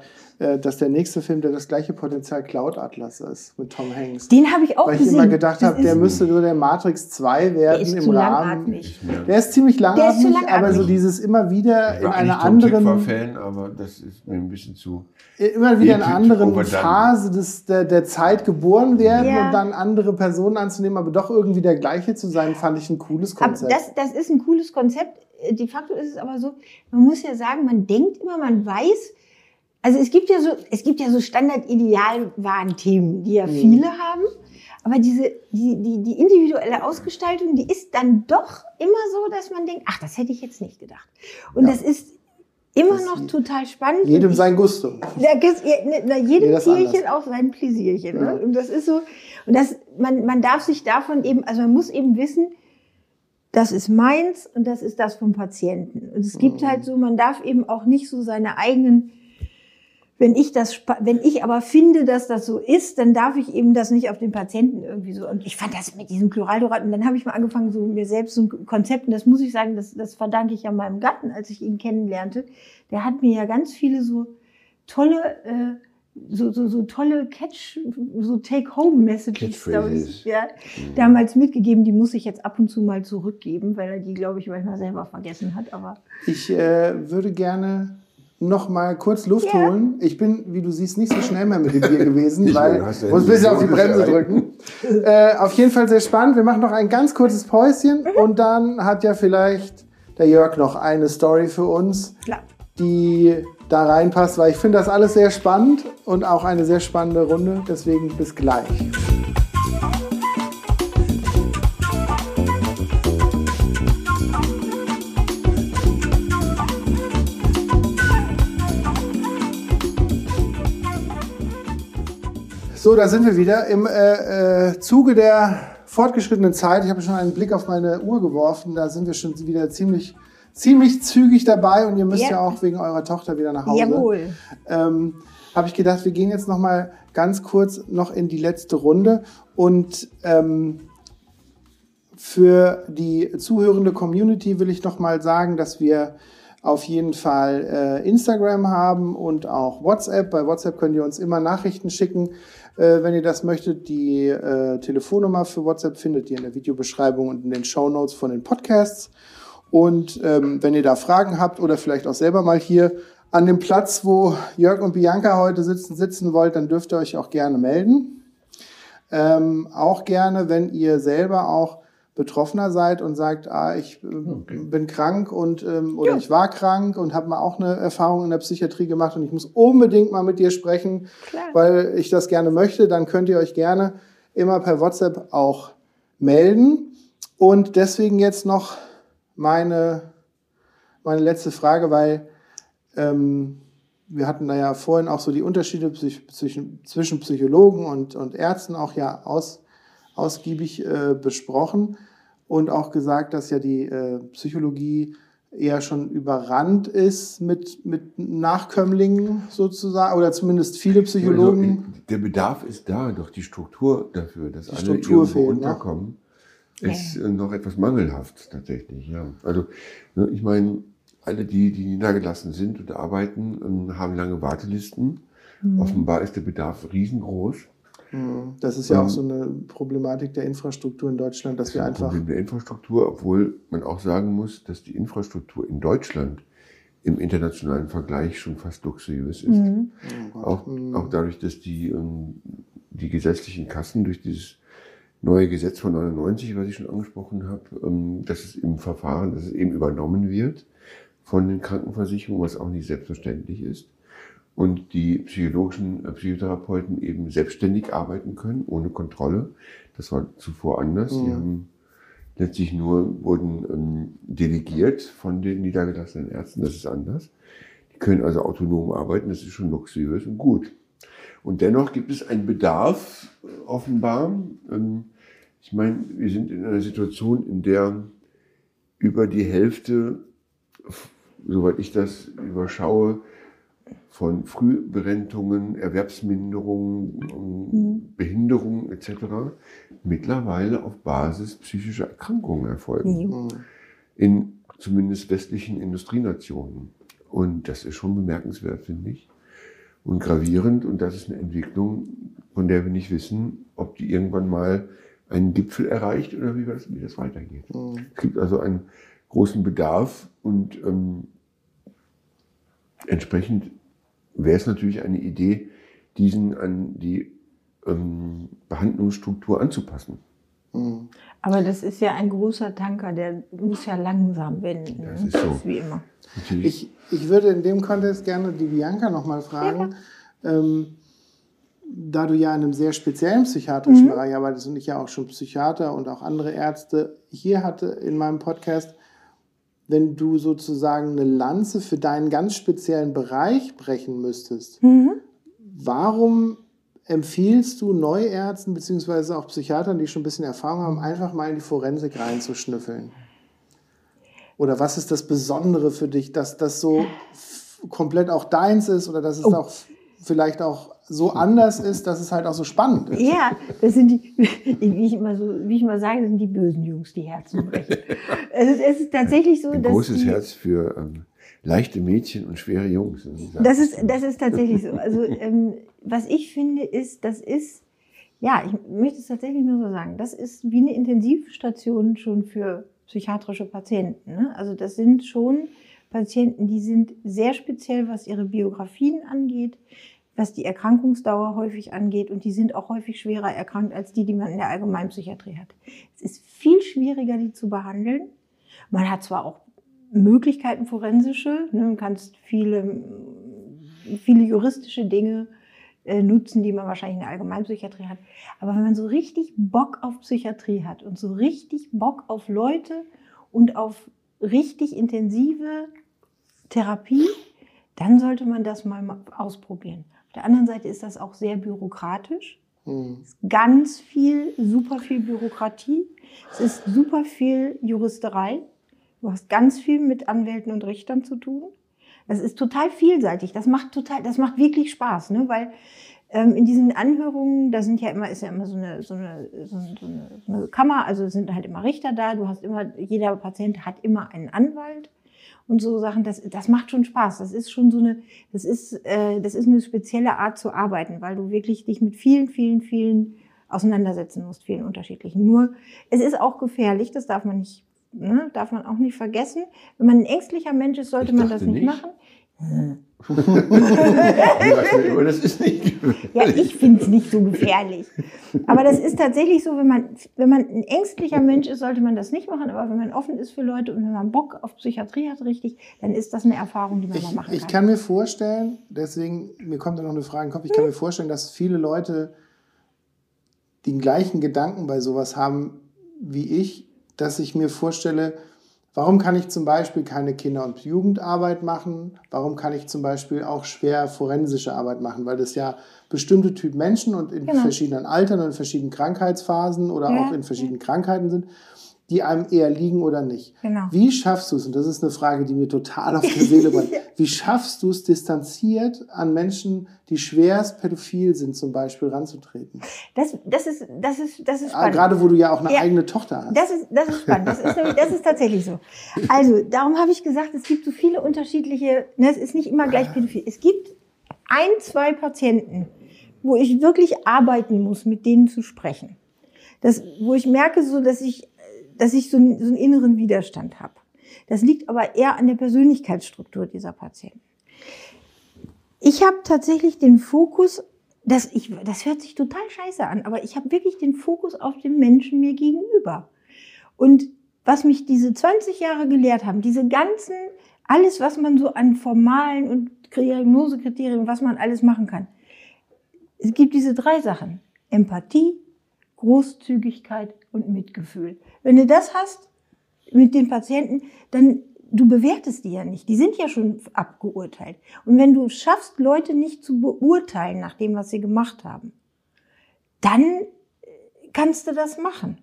dass der nächste Film, der das gleiche Potenzial Cloud Atlas ist mit Tom Hanks. Den habe ich auch Weil ich gesehen. immer gedacht habe, der ist- müsste nur der Matrix 2 werden der ist im zu Rahmen. langatmig. Der ist ziemlich langatmig, langatmig. aber so dieses immer wieder Ich in war einer eigentlich Tom Tykwer anderen, Fan, aber das ist mir ein bisschen zu. immer wieder in einer anderen. Phase des, der, der Zeit geboren werden Ja. und dann andere Personen anzunehmen, aber doch irgendwie der gleiche zu sein, fand ich ein cooles Aber Konzept. das, das ist ein cooles Konzept. Äh, De facto ist es aber so, man muss ja sagen, man denkt immer, man weiß, also es gibt ja so, es gibt ja so Standard-Idealwarenthemen, die ja Mhm. viele haben. Aber diese, die, die, die individuelle Ausgestaltung, die ist dann doch immer so, dass man denkt, ach, das hätte ich jetzt nicht gedacht. Und Ja. das ist immer Das noch total spannend. Jedem sein Gusto. da ja, ne, jedem ist Tierchen auch sein Pläsierchen. Ja. Ne? Und das ist so, und das, man, man darf sich davon eben, also man muss eben wissen, das ist meins und das ist das vom Patienten. Und es gibt Mhm. halt so, man darf eben auch nicht so seine eigenen, wenn ich das, wenn ich aber finde, dass das so ist, dann darf ich eben das nicht auf den Patienten irgendwie so. Und ich fand das mit diesem Chloraldorat, und dann habe ich mal angefangen, so mir selbst so ein Konzept, und das muss ich sagen, das, das verdanke ich ja meinem Gatten, als ich ihn kennenlernte. Der hat mir ja ganz viele so tolle, äh, so, so, so tolle Catch, so Take-Home-Messages, glaube ich, Catchphrases. ja, damals mitgegeben. Die muss ich jetzt ab und zu mal zurückgeben, weil er die, glaube ich, manchmal selber vergessen hat. Aber Ich äh, würde gerne noch mal kurz Luft Ja. holen. Ich bin, wie du siehst, nicht so schnell mehr mit dem Bier gewesen, mehr, weil ja ich muss ein bisschen auf die Bremse drücken. äh, auf jeden Fall sehr spannend. Wir machen noch ein ganz kurzes Päuschen und dann hat ja vielleicht der Jörg noch eine Story für uns, klar. die da reinpasst, weil ich finde das alles sehr spannend und auch eine sehr spannende Runde. Deswegen bis gleich. So, da sind wir wieder im äh, äh, Zuge der fortgeschrittenen Zeit. Ich habe schon einen Blick auf meine Uhr geworfen. Da sind wir schon wieder ziemlich, ziemlich zügig dabei und ihr müsst ja, Ja. auch wegen eurer Tochter wieder nach Hause. Jawohl. Ähm, habe ich gedacht, wir gehen jetzt noch mal ganz kurz noch in die letzte Runde und ähm, für die zuhörende Community will ich noch mal sagen, dass wir auf jeden Fall äh, Instagram haben und auch WhatsApp. Bei WhatsApp könnt ihr uns immer Nachrichten schicken, äh, wenn ihr das möchtet. Die äh, Telefonnummer für WhatsApp findet ihr in der Videobeschreibung und in den Show Notes von den Podcasts. Und ähm, wenn ihr da Fragen habt oder vielleicht auch selber mal hier an dem Platz, wo Jörg und Bianca heute sitzen, sitzen wollt, dann dürft ihr euch auch gerne melden. Ähm, auch gerne, wenn ihr selber auch Betroffener seid und sagt, ah, ich äh, bin krank und ähm, oder Ja. ich war krank und habe mal auch eine Erfahrung in der Psychiatrie gemacht und ich muss unbedingt mal mit dir sprechen, Klar. weil ich das gerne möchte, dann könnt ihr euch gerne immer per WhatsApp auch melden. Und deswegen jetzt noch meine, meine letzte Frage, weil ähm, wir hatten da ja vorhin auch so die Unterschiede psych zwischen, zwischen Psychologen und, und Ärzten auch ja aus, ausgiebig äh, besprochen und auch gesagt, dass ja die äh, Psychologie eher schon überrannt ist mit, mit Nachkömmlingen sozusagen, oder zumindest viele Psychologen. Also, der Bedarf ist da, doch die Struktur dafür, dass Die alle Struktur irgendwo fehlt, ne? unterkommen, ist äh, noch etwas mangelhaft tatsächlich. Ja. Also ne, ich meine, alle die, die niedergelassen sind und arbeiten, ähm, haben lange Wartelisten. Mhm. Offenbar ist der Bedarf riesengroß. Mhm. Das ist ja auch so eine Problematik der Infrastruktur in Deutschland, dass Das wir ist ein einfach. Problem der Infrastruktur, obwohl man auch sagen muss, dass die Infrastruktur in Deutschland im internationalen Vergleich schon fast luxuriös ist. Mhm. Oh. Auch, Mhm. auch dadurch, dass die, ähm, die gesetzlichen Kassen durch dieses neue Gesetz von 99, was ich schon angesprochen habe, ähm, dass es im Verfahren, dass es eben übernommen wird von den Krankenversicherungen, was auch nicht selbstverständlich ist. Und die psychologischen äh, Psychotherapeuten eben selbstständig arbeiten können, ohne Kontrolle. Das war zuvor anders. Die Mhm. haben letztlich nur, wurden ähm, delegiert von den niedergelassenen Ärzten. Das ist anders. Die können also autonom arbeiten. Das ist schon luxuriös und gut. Und dennoch gibt es einen Bedarf, äh, offenbar. Ähm, Ich meine, wir sind in einer Situation, in der über die Hälfte, soweit ich das überschaue, von Frühberentungen, Erwerbsminderungen, ähm, Behinderungen etc. mittlerweile auf Basis psychischer Erkrankungen erfolgen. Mhm. in zumindest westlichen Industrienationen. Und das ist schon bemerkenswert, finde ich. Und gravierend. Und das ist eine Entwicklung, von der wir nicht wissen, ob die irgendwann mal einen Gipfel erreicht oder wie das, wie das weitergeht. Mhm. Es gibt also einen großen Bedarf und ähm, entsprechend wäre es natürlich eine Idee, diesen an die ähm, Behandlungsstruktur anzupassen. Mhm. Aber das ist ja ein großer Tanker, der muss ja langsam wenden. Das ne? ist so. wie immer. Ich, ich würde in dem Kontext gerne die Bianca nochmal fragen. ähm, da du ja in einem sehr speziellen psychiatrischen Mhm. Bereich arbeitest und ich ja auch schon Psychiater und auch andere Ärzte hier hatte in meinem Podcast, wenn du sozusagen eine Lanze für deinen ganz speziellen Bereich brechen müsstest, Mhm. warum empfiehlst du Neuärzten beziehungsweise auch Psychiatern, die schon ein bisschen Erfahrung haben, einfach mal in die Forensik reinzuschnüffeln? Oder was ist das Besondere für dich, dass das so komplett auch deins ist oder dass es Oh. auch vielleicht auch so anders ist, dass es halt auch so spannend ist? Ja, das sind die, wie ich immer so, wie ich immer sage, das sind die bösen Jungs, die Herzen brechen. es, ist, es ist tatsächlich so, Ein dass großes die, Herz für ähm, leichte Mädchen und schwere Jungs. Das ist, das ist tatsächlich so. Also, ähm, was ich finde, ist, das ist, ja, ich möchte es tatsächlich nur so sagen, das ist wie eine Intensivstation schon für psychiatrische Patienten. Ne? Also, das sind schon Patienten, die sind sehr speziell, was ihre Biografien angeht, was die Erkrankungsdauer häufig angeht und die sind auch häufig schwerer erkrankt als die, die man in der Allgemeinpsychiatrie hat. Es ist viel schwieriger, die zu behandeln. Man hat zwar auch Möglichkeiten forensische, ne, du kannst viele, viele juristische Dinge äh, nutzen, die man wahrscheinlich in der Allgemeinpsychiatrie hat. Aber wenn man so richtig Bock auf Psychiatrie hat und so richtig Bock auf Leute und auf richtig intensive Therapie, dann sollte man das mal ma- ausprobieren. Auf der anderen Seite ist das auch sehr bürokratisch. Hm. Ganz viel, super viel Bürokratie. Es ist super viel Juristerei. Du hast ganz viel mit Anwälten und Richtern zu tun. Das ist total vielseitig. Das macht total, das macht wirklich Spaß, ne? Weil ähm, in diesen Anhörungen, da sind ja immer, ist ja immer so eine, so eine, so eine, so eine, so eine Kammer, also es sind halt immer Richter da. Du hast immer, jeder Patient hat immer einen Anwalt und so Sachen. Das, das macht schon Spaß. Das ist schon so eine, das ist, äh, das ist eine spezielle Art zu arbeiten, weil du wirklich dich mit vielen, vielen, vielen auseinandersetzen musst, vielen unterschiedlichen. Nur, es ist auch gefährlich, das darf man nicht, ne, darf man auch nicht vergessen. Wenn man ein ängstlicher Mensch ist, sollte man das nicht, nicht. machen. Aber das ist nicht gefährlich. Ja, ich finde es nicht so gefährlich. Aber das ist tatsächlich so, wenn man, wenn man ein ängstlicher Mensch ist, sollte man das nicht machen. Aber wenn man offen ist für Leute und wenn man Bock auf Psychiatrie hat, richtig, dann ist das eine Erfahrung, die man mal Ich, machen ich kann. kann mir vorstellen, deswegen, mir kommt da noch eine Frage in den Kopf, ich kann mir vorstellen, dass viele Leute den gleichen Gedanken bei sowas haben wie ich, dass ich mir vorstelle, warum kann ich zum Beispiel keine Kinder- und Jugendarbeit machen? Warum kann ich zum Beispiel auch schwer forensische Arbeit machen? Weil das ja bestimmte Typ Menschen und in Genau. verschiedenen Altern und in verschiedenen Krankheitsphasen oder Ja, auch in verschiedenen Krankheiten sind, die einem eher liegen oder nicht. Genau. Wie schaffst du es, und das ist eine Frage, die mir total auf der Seele brennt, wie schaffst du es, distanziert an Menschen, die schwerst pädophil sind, zum Beispiel ranzutreten? Das, das ist, das ist, das ist Ah, spannend. Gerade wo du ja auch eine Ja. eigene Tochter hast. Das ist, das ist spannend. Das ist, das ist tatsächlich so. Also, darum habe ich gesagt, es gibt so viele unterschiedliche, ne, es ist nicht immer gleich pädophil. Es gibt ein, zwei Patienten, wo ich wirklich arbeiten muss, mit denen zu sprechen. Das, wo ich merke, so, dass ich, dass ich so, einen, so einen inneren Widerstand habe. Das liegt aber eher an der Persönlichkeitsstruktur dieser Patienten. Ich habe tatsächlich den Fokus, das, ich, das hört sich total scheiße an, aber ich habe wirklich den Fokus auf den Menschen mir gegenüber. Und was mich diese 20 Jahre gelehrt haben, diese ganzen, alles, was man so an formalen und Diagnosekriterien, was man alles machen kann. Es gibt diese drei Sachen. Empathie, Großzügigkeit und Mitgefühl. Wenn du das hast mit den Patienten, dann du bewertest die ja nicht. Die sind ja schon abgeurteilt. Und wenn du schaffst, Leute nicht zu beurteilen nach dem, was sie gemacht haben, dann äh, kannst du das machen.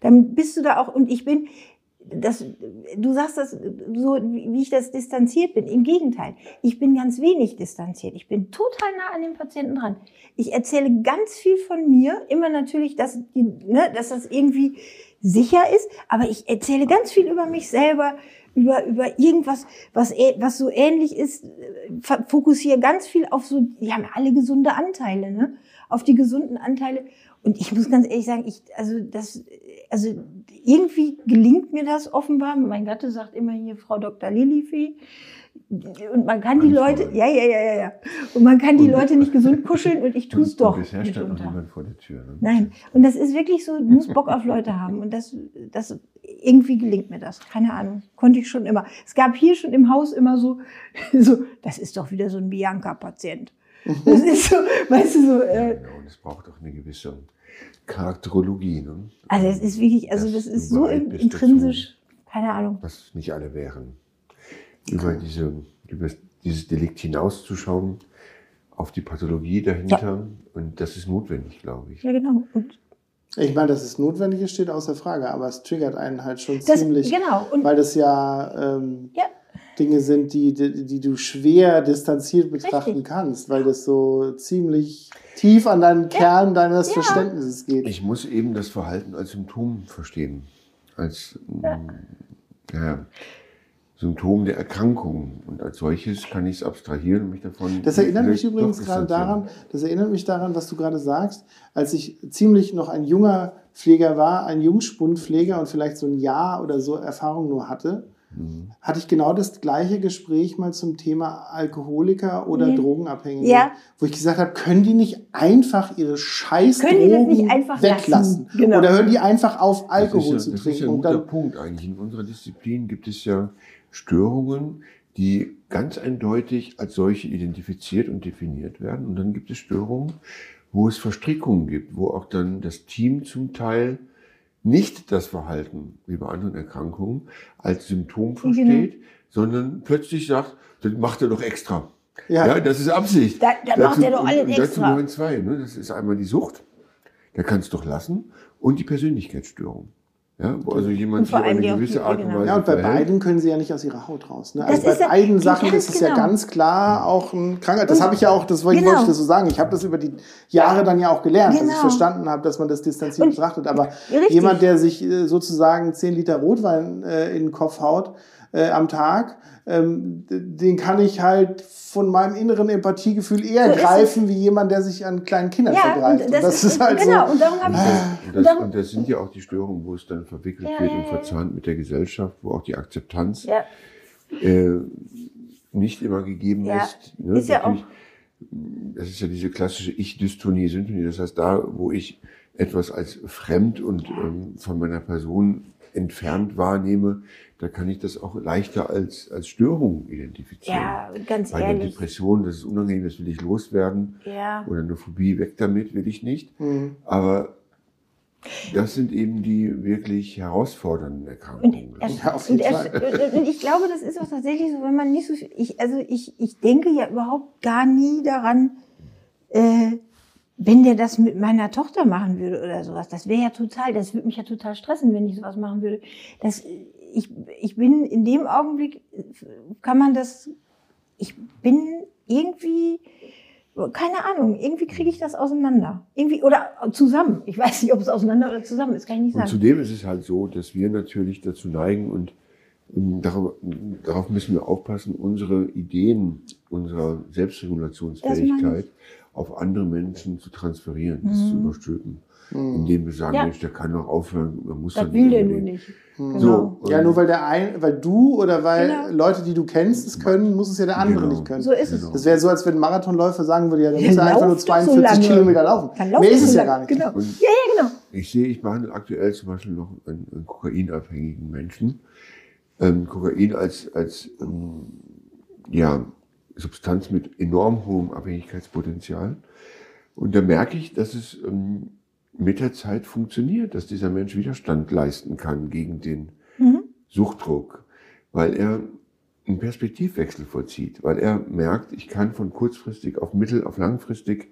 Dann bist du da auch, und ich bin, das, du sagst das so, wie ich das distanziert bin. Im Gegenteil, ich bin ganz wenig distanziert. Ich bin total nah an den Patienten dran. Ich erzähle ganz viel von mir, immer natürlich, dass, die, ne, dass das irgendwie sicher ist, aber ich erzähle ganz viel über mich selber, über, über irgendwas, was, was so ähnlich ist, fokussiere ganz viel auf so, die haben alle gesunde Anteile, ne? Auf die gesunden Anteile. Und ich muss ganz ehrlich sagen, ich, also das, also irgendwie gelingt mir das offenbar. Mein Gatte sagt immer hier Frau Dr. Lilifee. Und man kann die Leute, ja, ja, ja, ja, ja. Und man kann die Leute nicht gesund kuscheln und ich tue es doch. Bisher stand noch niemand vor der Tür. Ne? Nein. Und das ist wirklich so, du musst Bock auf Leute haben. Und das, das, irgendwie gelingt mir das. Keine Ahnung. Konnte ich schon immer. Es gab hier schon im Haus immer so, so, das ist doch wieder so ein Bianca-Patient. Das ist so, weißt du, so, äh, Genau, und es braucht doch eine gewisse Charakterologie. Ne? Also es ist wirklich, also das, Das ist so intrinsisch, keine Ahnung. was nicht alle wären. Über, diese, über dieses Delikt hinauszuschauen, auf die Pathologie dahinter. Und das ist notwendig, glaube ich. Ja, genau. Und Ich meine, dass es notwendig ist, steht außer Frage, aber es triggert einen halt schon das, ziemlich, genau. Und weil das ja, ähm, Ja. Dinge sind, die, die, die du schwer distanziert betrachten Richtig. kannst, weil das so ziemlich tief an deinen Kern deines Verständnisses geht. Ich muss eben das Verhalten als Symptom verstehen. Als ja. Ja, Symptom der Erkrankung. Und als solches kann ich es abstrahieren und mich davon. Das erinnert mich übrigens gerade daran, das erinnert mich daran, was du gerade sagst, als ich ziemlich noch ein junger Pfleger war, ein Jungspundpfleger und vielleicht so ein Jahr oder so Erfahrung nur hatte, Mhm. hatte ich genau das gleiche Gespräch mal zum Thema Alkoholiker oder Mhm. Drogenabhängige, Ja. wo ich gesagt habe, können die nicht einfach ihre scheiß Können die das Drogen nicht einfach weglassen? lassen? Genau. Oder hören die einfach auf, Das Alkohol ist zu ja, das ist ja trinken? ein Und guter dann, Punkt eigentlich. In unserer Disziplin gibt es ja Störungen, die ganz eindeutig als solche identifiziert und definiert werden. Und dann gibt es Störungen, wo es Verstrickungen gibt, wo auch dann das Team zum Teil nicht das Verhalten wie bei anderen Erkrankungen als Symptom versteht, sondern plötzlich sagt, das macht er doch extra. Ja. Ja, das ist Absicht. Da- da macht er doch alles und Dazu extra. gehören zwei. Ne? Das ist einmal die Sucht, der kann es doch lassen, und die Persönlichkeitsstörung. Ja, wo also jemand Und sich auf eine gewisse Art und genau. Weise ja, und bei verhält. beiden können sie ja nicht aus ihrer Haut raus. Ne? Das Also bei ja- beiden Sachen ist es ja genau. ganz klar auch ein Krankheit. Das habe ich ja auch, Genau. wollte ich das so sagen. Ich habe das über die Jahre dann ja auch gelernt, dass ich Genau. verstanden habe, dass man das distanziert Und- betrachtet. Aber Richtig. jemand, der sich äh, sozusagen 10 Liter Rotwein äh, in den Kopf haut äh, am Tag, ähm, den kann ich halt von meinem inneren Empathiegefühl eher So ist es. greifen, wie jemand, der sich an kleinen Kindern ja, vergreift. und das, ist, halt genau. so. Und darum habe ich das. Und Und das, darum, und das sind ja auch die Störungen, wo es dann verwickelt Ja, wird und verzahnt mit der Gesellschaft, wo auch die Akzeptanz ja, äh, nicht immer gegeben Ja, ist. Ne? ist ja Natürlich, Das ist ja diese klassische Ich-Dystonie, Syntonie. Das heißt, da, wo ich etwas als fremd und ähm, von meiner Person entfernt wahrnehme, da kann ich das auch leichter als, als Störung identifizieren. ja, ganz Bei ehrlich. Depression, das ist unangenehm, das will ich loswerden. Ja. Oder eine Phobie, weg damit, will ich nicht. Mhm. Aber das sind eben die wirklich herausfordernden Und, Erkrankungen. er, Ja, auf und, jeden er, und ich glaube, das ist auch tatsächlich so, wenn man nicht so viel, ich, also ich, ich denke ja überhaupt gar nie daran, äh, wenn der das mit meiner Tochter machen würde oder sowas. Das wäre ja total, das würde mich ja total stressen, wenn ich sowas machen würde. Das, ich, ich bin in dem Augenblick, kann man das, ich bin irgendwie, keine Ahnung, irgendwie kriege ich das auseinander. Irgendwie, oder zusammen. Ich weiß nicht, ob es auseinander oder zusammen ist, kann ich nicht Und sagen. zudem ist es halt so, dass wir natürlich dazu neigen und ähm, darauf, darauf müssen wir aufpassen, unsere Ideen, unserer Selbstregulationsfähigkeit auf andere Menschen zu transferieren, das zu überstülpen. Indem wir sagen, Mhm. Ja. Mensch, der kann doch aufhören, man muss Das doch will der nur nicht. Genau. So, Ja, und- nur weil der ein, weil du oder weil Genau. Leute, die du kennst, es können, muss es ja der andere Genau. nicht können. So ist es. Genau. Das wäre so, als wenn ein Marathonläufer sagen würde, ja, der Ja, muss ja einfach nur lauf doch so 42 lange. Kilometer laufen. Dann Mehr ist so es ja gar nicht. Genau. Und- ja, ja, genau. Ich sehe, ich behandle aktuell zum Beispiel noch einen, einen kokainabhängigen Menschen. Ähm, Kokain als, als ähm, ja, Substanz mit enorm hohem Abhängigkeitspotenzial. Und da merke ich, dass es ähm, mit der Zeit funktioniert, dass dieser Mensch Widerstand leisten kann gegen den Mhm. Suchtdruck, weil er einen Perspektivwechsel vollzieht, weil er merkt, ich kann von kurzfristig auf mittel, auf langfristig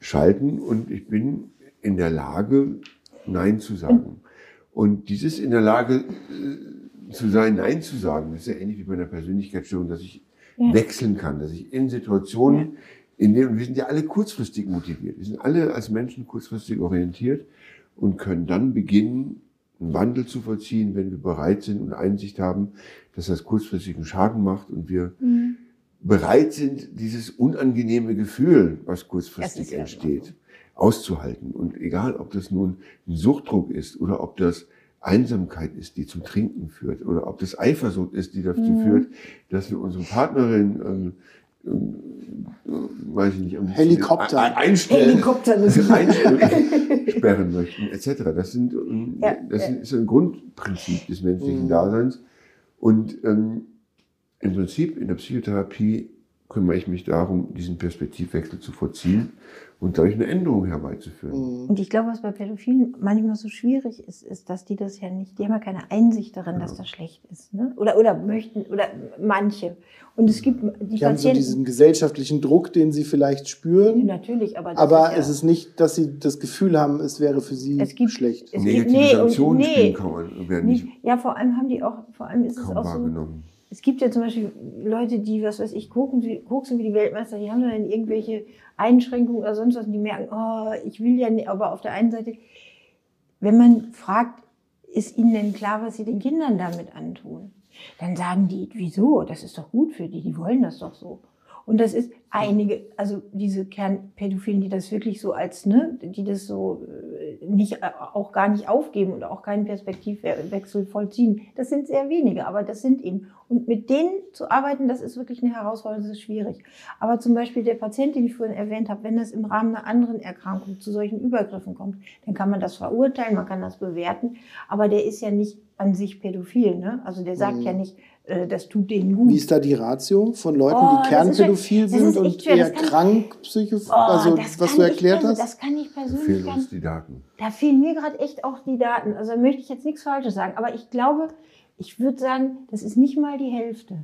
schalten und ich bin in der Lage, Nein zu sagen. Und dieses in der Lage äh, zu sein, Nein zu sagen, ist ja ähnlich wie bei einer Persönlichkeitsstörung, dass ich Ja. wechseln kann, dass ich in Situationen, in und wir sind ja alle kurzfristig motiviert, wir sind alle als Menschen kurzfristig orientiert und können dann beginnen, einen Wandel zu vollziehen, wenn wir bereit sind und Einsicht haben, dass das kurzfristigen Schaden macht und wir Mhm. bereit sind, dieses unangenehme Gefühl, was kurzfristig ja entsteht, auszuhalten. Und egal, ob das nun ein Suchtdruck ist oder ob das Einsamkeit ist, die zum Trinken führt, oder ob das Eifersucht ist, die dazu Mhm. führt, dass wir unsere Partnerin, ähm, ähm, äh, weiß ich nicht, am Helikopter. ein- einstellen, Helikopter, ist einsperren möchten, etc. Das, sind, ähm, Ja, das ja. ist ein Grundprinzip des menschlichen Mhm. Daseins. Und ähm, im Prinzip in der Psychotherapie kümmere ich mich darum, diesen Perspektivwechsel zu vollziehen und dadurch eine Änderung herbeizuführen. Mhm. Und ich glaube, was bei Pädophilen manchmal so schwierig ist, ist, dass die das ja nicht, die haben ja keine Einsicht darin, dass das schlecht ist. Ne? Oder, oder möchten, oder manche. Und es gibt die, Die haben so diesen gesellschaftlichen Druck, den sie vielleicht spüren. natürlich, aber das Aber ist ja, es ist nicht, dass sie das Gefühl haben, es wäre für sie Es gibt- schlecht. es Negative gibt- nee, Sanktionen nee. spielen kaum, werden nicht, nicht ja, vor allem haben die auch, vor allem ist es auch so, wahrgenommen. Es gibt ja zum Beispiel Leute, die, was weiß ich, gucken, wie- gucken wie die Weltmeister, die haben dann irgendwelche Einschränkungen oder sonst was und die merken, oh, ich will ja nicht, aber auf der einen Seite, wenn man fragt, ist ihnen denn klar, was sie den Kindern damit antun? Dann sagen die, wieso? Das ist doch gut für die, die wollen das doch so. Und das ist einige, also diese Kernpädophilen, die das wirklich so als, ne, die das so äh, nicht, äh, auch gar nicht aufgeben und auch keinen Perspektivwechsel vollziehen, das sind sehr wenige, aber das sind eben. Und mit denen zu arbeiten, das ist wirklich eine Herausforderung, das ist schwierig. Aber zum Beispiel der Patient, den ich vorhin erwähnt habe, wenn das im Rahmen einer anderen Erkrankung zu solchen Übergriffen kommt, dann kann man das verurteilen, man kann das bewerten, aber der ist ja nicht an sich pädophil, ne? Also der sagt Mhm. ja nicht, das tut denen gut. Wie ist da die Ratio von Leuten, Oh, die kernpädophil sind und schwer. eher krank psychisch, Oh, also das was kann du ich erklärt perso- hast? Das kann ich Da persönlich fehlen gar uns die Daten. Da fehlen mir gerade echt auch die Daten. Also da möchte ich jetzt nichts Falsches sagen. Aber ich glaube, ich würde sagen, das ist nicht mal die Hälfte.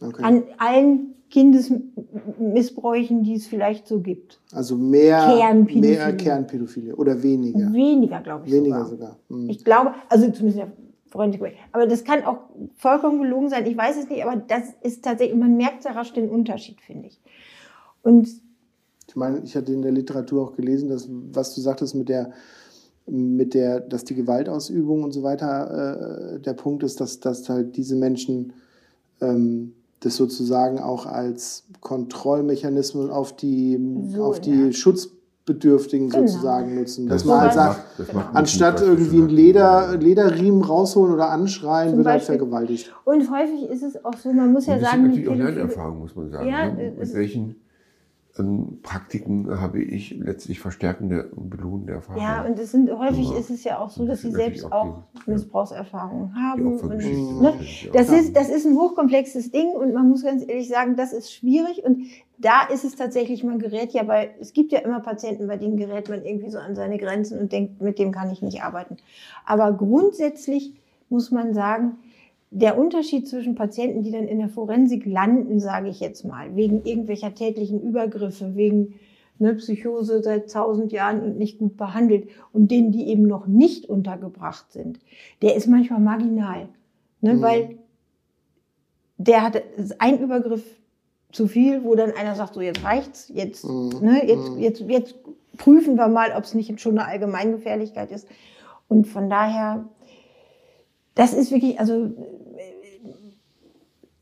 Okay. An allen Kindesmissbräuchen, die es vielleicht so gibt. Also mehr Kernpädophilie. mehr Kernpädophile oder weniger. Weniger, glaube ich. Weniger sogar. sogar. Hm. Ich glaube, also zumindest Forensik. Aber das kann auch vollkommen gelogen sein. Ich weiß es nicht, aber das ist tatsächlich, man merkt sehr rasch den Unterschied, finde ich. Und Ich meine, ich hatte in der Literatur auch gelesen, dass was du sagtest mit der mit der, dass die Gewaltausübung und so weiter äh, der Punkt ist, dass, dass halt diese Menschen ähm, das sozusagen auch als Kontrollmechanismus auf die, So, auf die ja. Schutzbedürftigen Genau. sozusagen nutzen. Dass Das man halt sagt, das anstatt irgendwie einen Leder, Lederriemen rausholen oder anschreien, Zum wird halt vergewaltigt. Und häufig ist es auch so, man muss ja das sagen, sind die natürlich auch Lernerfahrung, muss man sagen. Ja, ne? es Mit ist- welchen Praktiken habe ich letztlich verstärkende und belohnende Erfahrungen? Ja, und es sind häufig Aber ist es ja auch so, dass sie selbst auch auch. Missbrauchserfahrungen haben. Und, ne? Das ist, das ist ein hochkomplexes Ding und man muss ganz ehrlich sagen, das ist schwierig und da ist es tatsächlich, man gerät ja bei, es gibt ja immer Patienten, bei denen gerät man irgendwie so an seine Grenzen und denkt, mit dem kann ich nicht arbeiten. Aber grundsätzlich muss man sagen, der Unterschied zwischen Patienten, die dann in der Forensik landen, sage ich jetzt mal, wegen irgendwelcher tätlichen Übergriffe, wegen ne, Psychose seit tausend Jahren und nicht gut behandelt und denen, die eben noch nicht untergebracht sind, der ist manchmal marginal. Ne, Mhm. Weil der hat ein Übergriff zu viel, wo dann einer sagt, so jetzt reicht's, jetzt, Mhm. ne, jetzt, Mhm. jetzt, jetzt prüfen wir mal, ob es nicht schon eine Allgemeingefährlichkeit ist. Und von daher, das ist wirklich, also äh,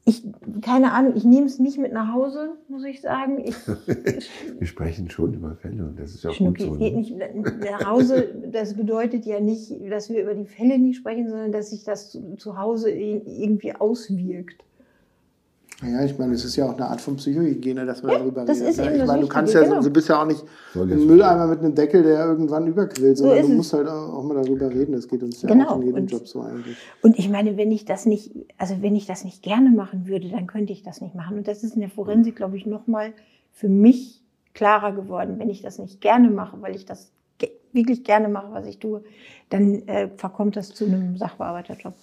ich, keine Ahnung, ich nehme es nicht mit nach Hause, muss ich sagen. Ich, Wir sprechen schon über Fälle und das ist ja gut Schnucki, so. es geht Ne? nicht nach Hause. Das bedeutet ja nicht, dass wir über die Fälle nicht sprechen, sondern dass sich das zu, zu Hause irgendwie auswirkt. Ja, ich meine, es ist ja auch eine Art von Psychohygiene, dass man Ja, darüber das redet. ist ne? eben ich meine, du kannst ja, genau. du bist ja auch nicht ein Mülleimer mit einem Deckel, der irgendwann überquillt, So sondern du musst halt auch mal darüber reden. Das geht uns ja Genau, auch in jedem und- Job so eigentlich. Und ich meine, wenn ich das nicht, also wenn ich das nicht gerne machen würde, dann könnte ich das nicht machen. Und das ist in der Forensik, glaube ich, nochmal für mich klarer geworden. Wenn ich das nicht gerne mache, weil ich das wirklich gerne mache, was ich tue, dann äh, verkommt das zu einem Sachbearbeiterjob.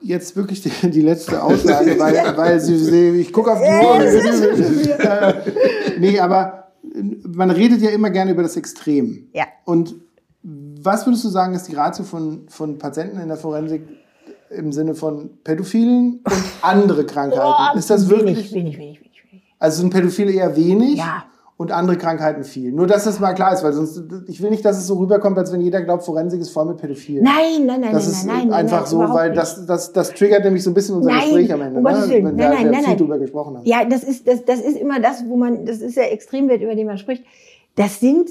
Jetzt wirklich die, die letzte Aussage, weil, weil sie, ich gucke auf die Uhr. Äh, nee, aber man redet ja immer gerne über das Extrem. Ja. Und was würdest du sagen, ist die Ratio von, von Patienten in der Forensik im Sinne von Pädophilen und andere Krankheiten? ist das wirklich? Wenig, wenig, wenig. wenig. Also sind Pädophile eher wenig Ja. Und andere Krankheiten viel. Nur, dass das mal klar ist, weil sonst, ich will nicht, dass es so rüberkommt, als wenn jeder glaubt, Forensik ist voll mit Pädophilen. Nein, nein, nein, Das nein, ist nein, nein, einfach nein, so, weil nicht. das, das, das triggert nämlich so ein bisschen unser Nein, Gespräch am Ende, um ne? Wenn Nein, wir nein, nein, viel drüber gesprochen haben. Ja, das ist, das, das ist immer das, wo man, das ist der Extremwert, über den man spricht. Das sind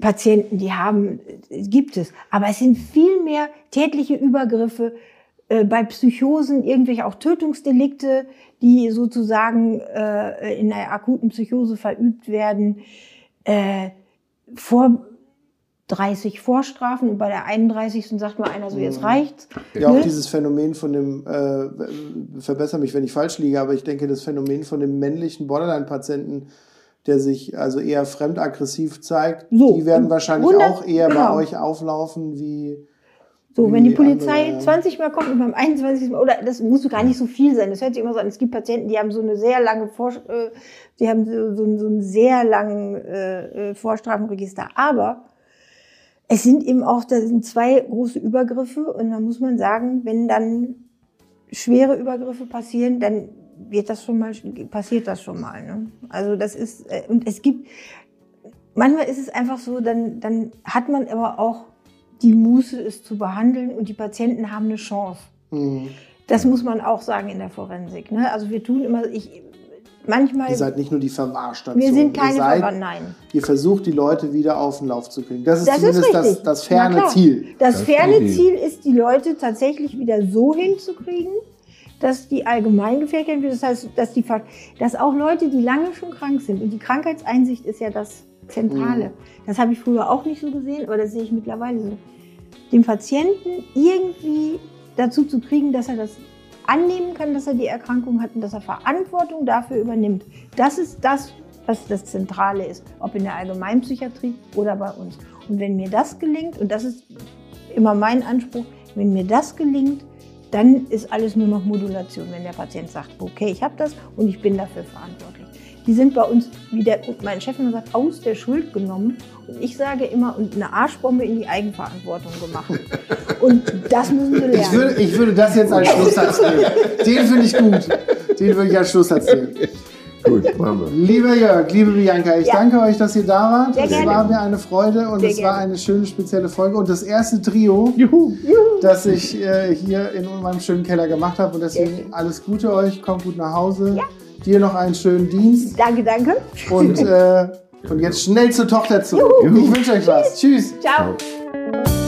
Patienten, die haben, gibt es. Aber es sind viel mehr tätliche Übergriffe, äh, bei Psychosen irgendwelche auch Tötungsdelikte, die sozusagen äh, in einer akuten Psychose verübt werden, äh, vor 30 Vorstrafen und bei der 31. sagt nur einer so, Mhm. jetzt reicht's. Ja, auch Ne? dieses Phänomen von dem, äh, verbessere mich, wenn ich falsch liege, aber ich denke, das Phänomen von dem männlichen Borderline-Patienten, der sich also eher fremdaggressiv zeigt, So, die werden wahrscheinlich 100 auch eher bei genau. euch auflaufen wie. So, wenn die Polizei andere- 20 Mal kommt und beim 21. Mal, oder das muss gar nicht so viel sein, das hört sich immer so an. Es gibt Patienten, die haben so eine sehr lange Vor äh, die haben so, so, so einen sehr langen äh, äh, Vorstrafenregister. Aber es sind eben auch, da sind zwei große Übergriffe und da muss man sagen, wenn dann schwere Übergriffe passieren, dann wird das schon mal, passiert das schon mal. Ne? Also das ist, äh, und es gibt, manchmal ist es einfach so, dann, dann hat man aber auch die Muße, es zu behandeln und die Patienten haben eine Chance. Mhm. Das muss man auch sagen in der Forensik. Ne? Also wir tun immer, ich, manchmal, Ihr seid nicht nur die Verwahrstation. wir sind keine Verwandten, nein. ihr versucht, die Leute wieder auf den Lauf zu kriegen. Das ist Das ist zumindest das, richtig. das Na ferne. Ziel. Das Das ist ferne Idee. Ziel ist, die Leute tatsächlich wieder so hinzukriegen, dass die allgemein gefährdet werden. Das heißt, dass, die, dass auch Leute, die lange schon krank sind, und die Krankheitseinsicht ist ja das Zentrale. Mhm. Das habe ich früher auch nicht so gesehen, aber das sehe ich mittlerweile so. Den Patienten irgendwie dazu zu kriegen, dass er das annehmen kann, dass er die Erkrankung hat und dass er Verantwortung dafür übernimmt. Das ist das, was das Zentrale ist, ob in der Allgemeinpsychiatrie oder bei uns. Und wenn mir das gelingt, und das ist immer mein Anspruch, wenn mir das gelingt, dann ist alles nur noch Modulation, wenn der Patient sagt, okay, ich habe das und ich bin dafür verantwortlich. Die sind bei uns, wie der, mein Chef immer sagt, aus der Schuld genommen. Und ich sage immer, und eine Arschbombe in die Eigenverantwortung gemacht. Und das müssen Ich lernen. würde, ich würde das jetzt als Schlusssatz nehmen. Den finde ich gut. Den würde ich als Schlusssatz nehmen. Gut, machen wir. Lieber Jörg, liebe Bianca, ich Ja. danke euch, dass ihr da wart. Sehr es gerne. war mir eine Freude und Sehr es war gerne. eine schöne spezielle Folge und das erste Trio, das ich äh, hier in meinem schönen Keller gemacht habe. Und deswegen alles Gute euch, kommt gut nach Hause. Dir noch einen schönen Dienst Danke, danke. und, äh, und jetzt schnell zur Tochter zurück. Ich wünsche euch was. Tschüss. Ciao. Ciao.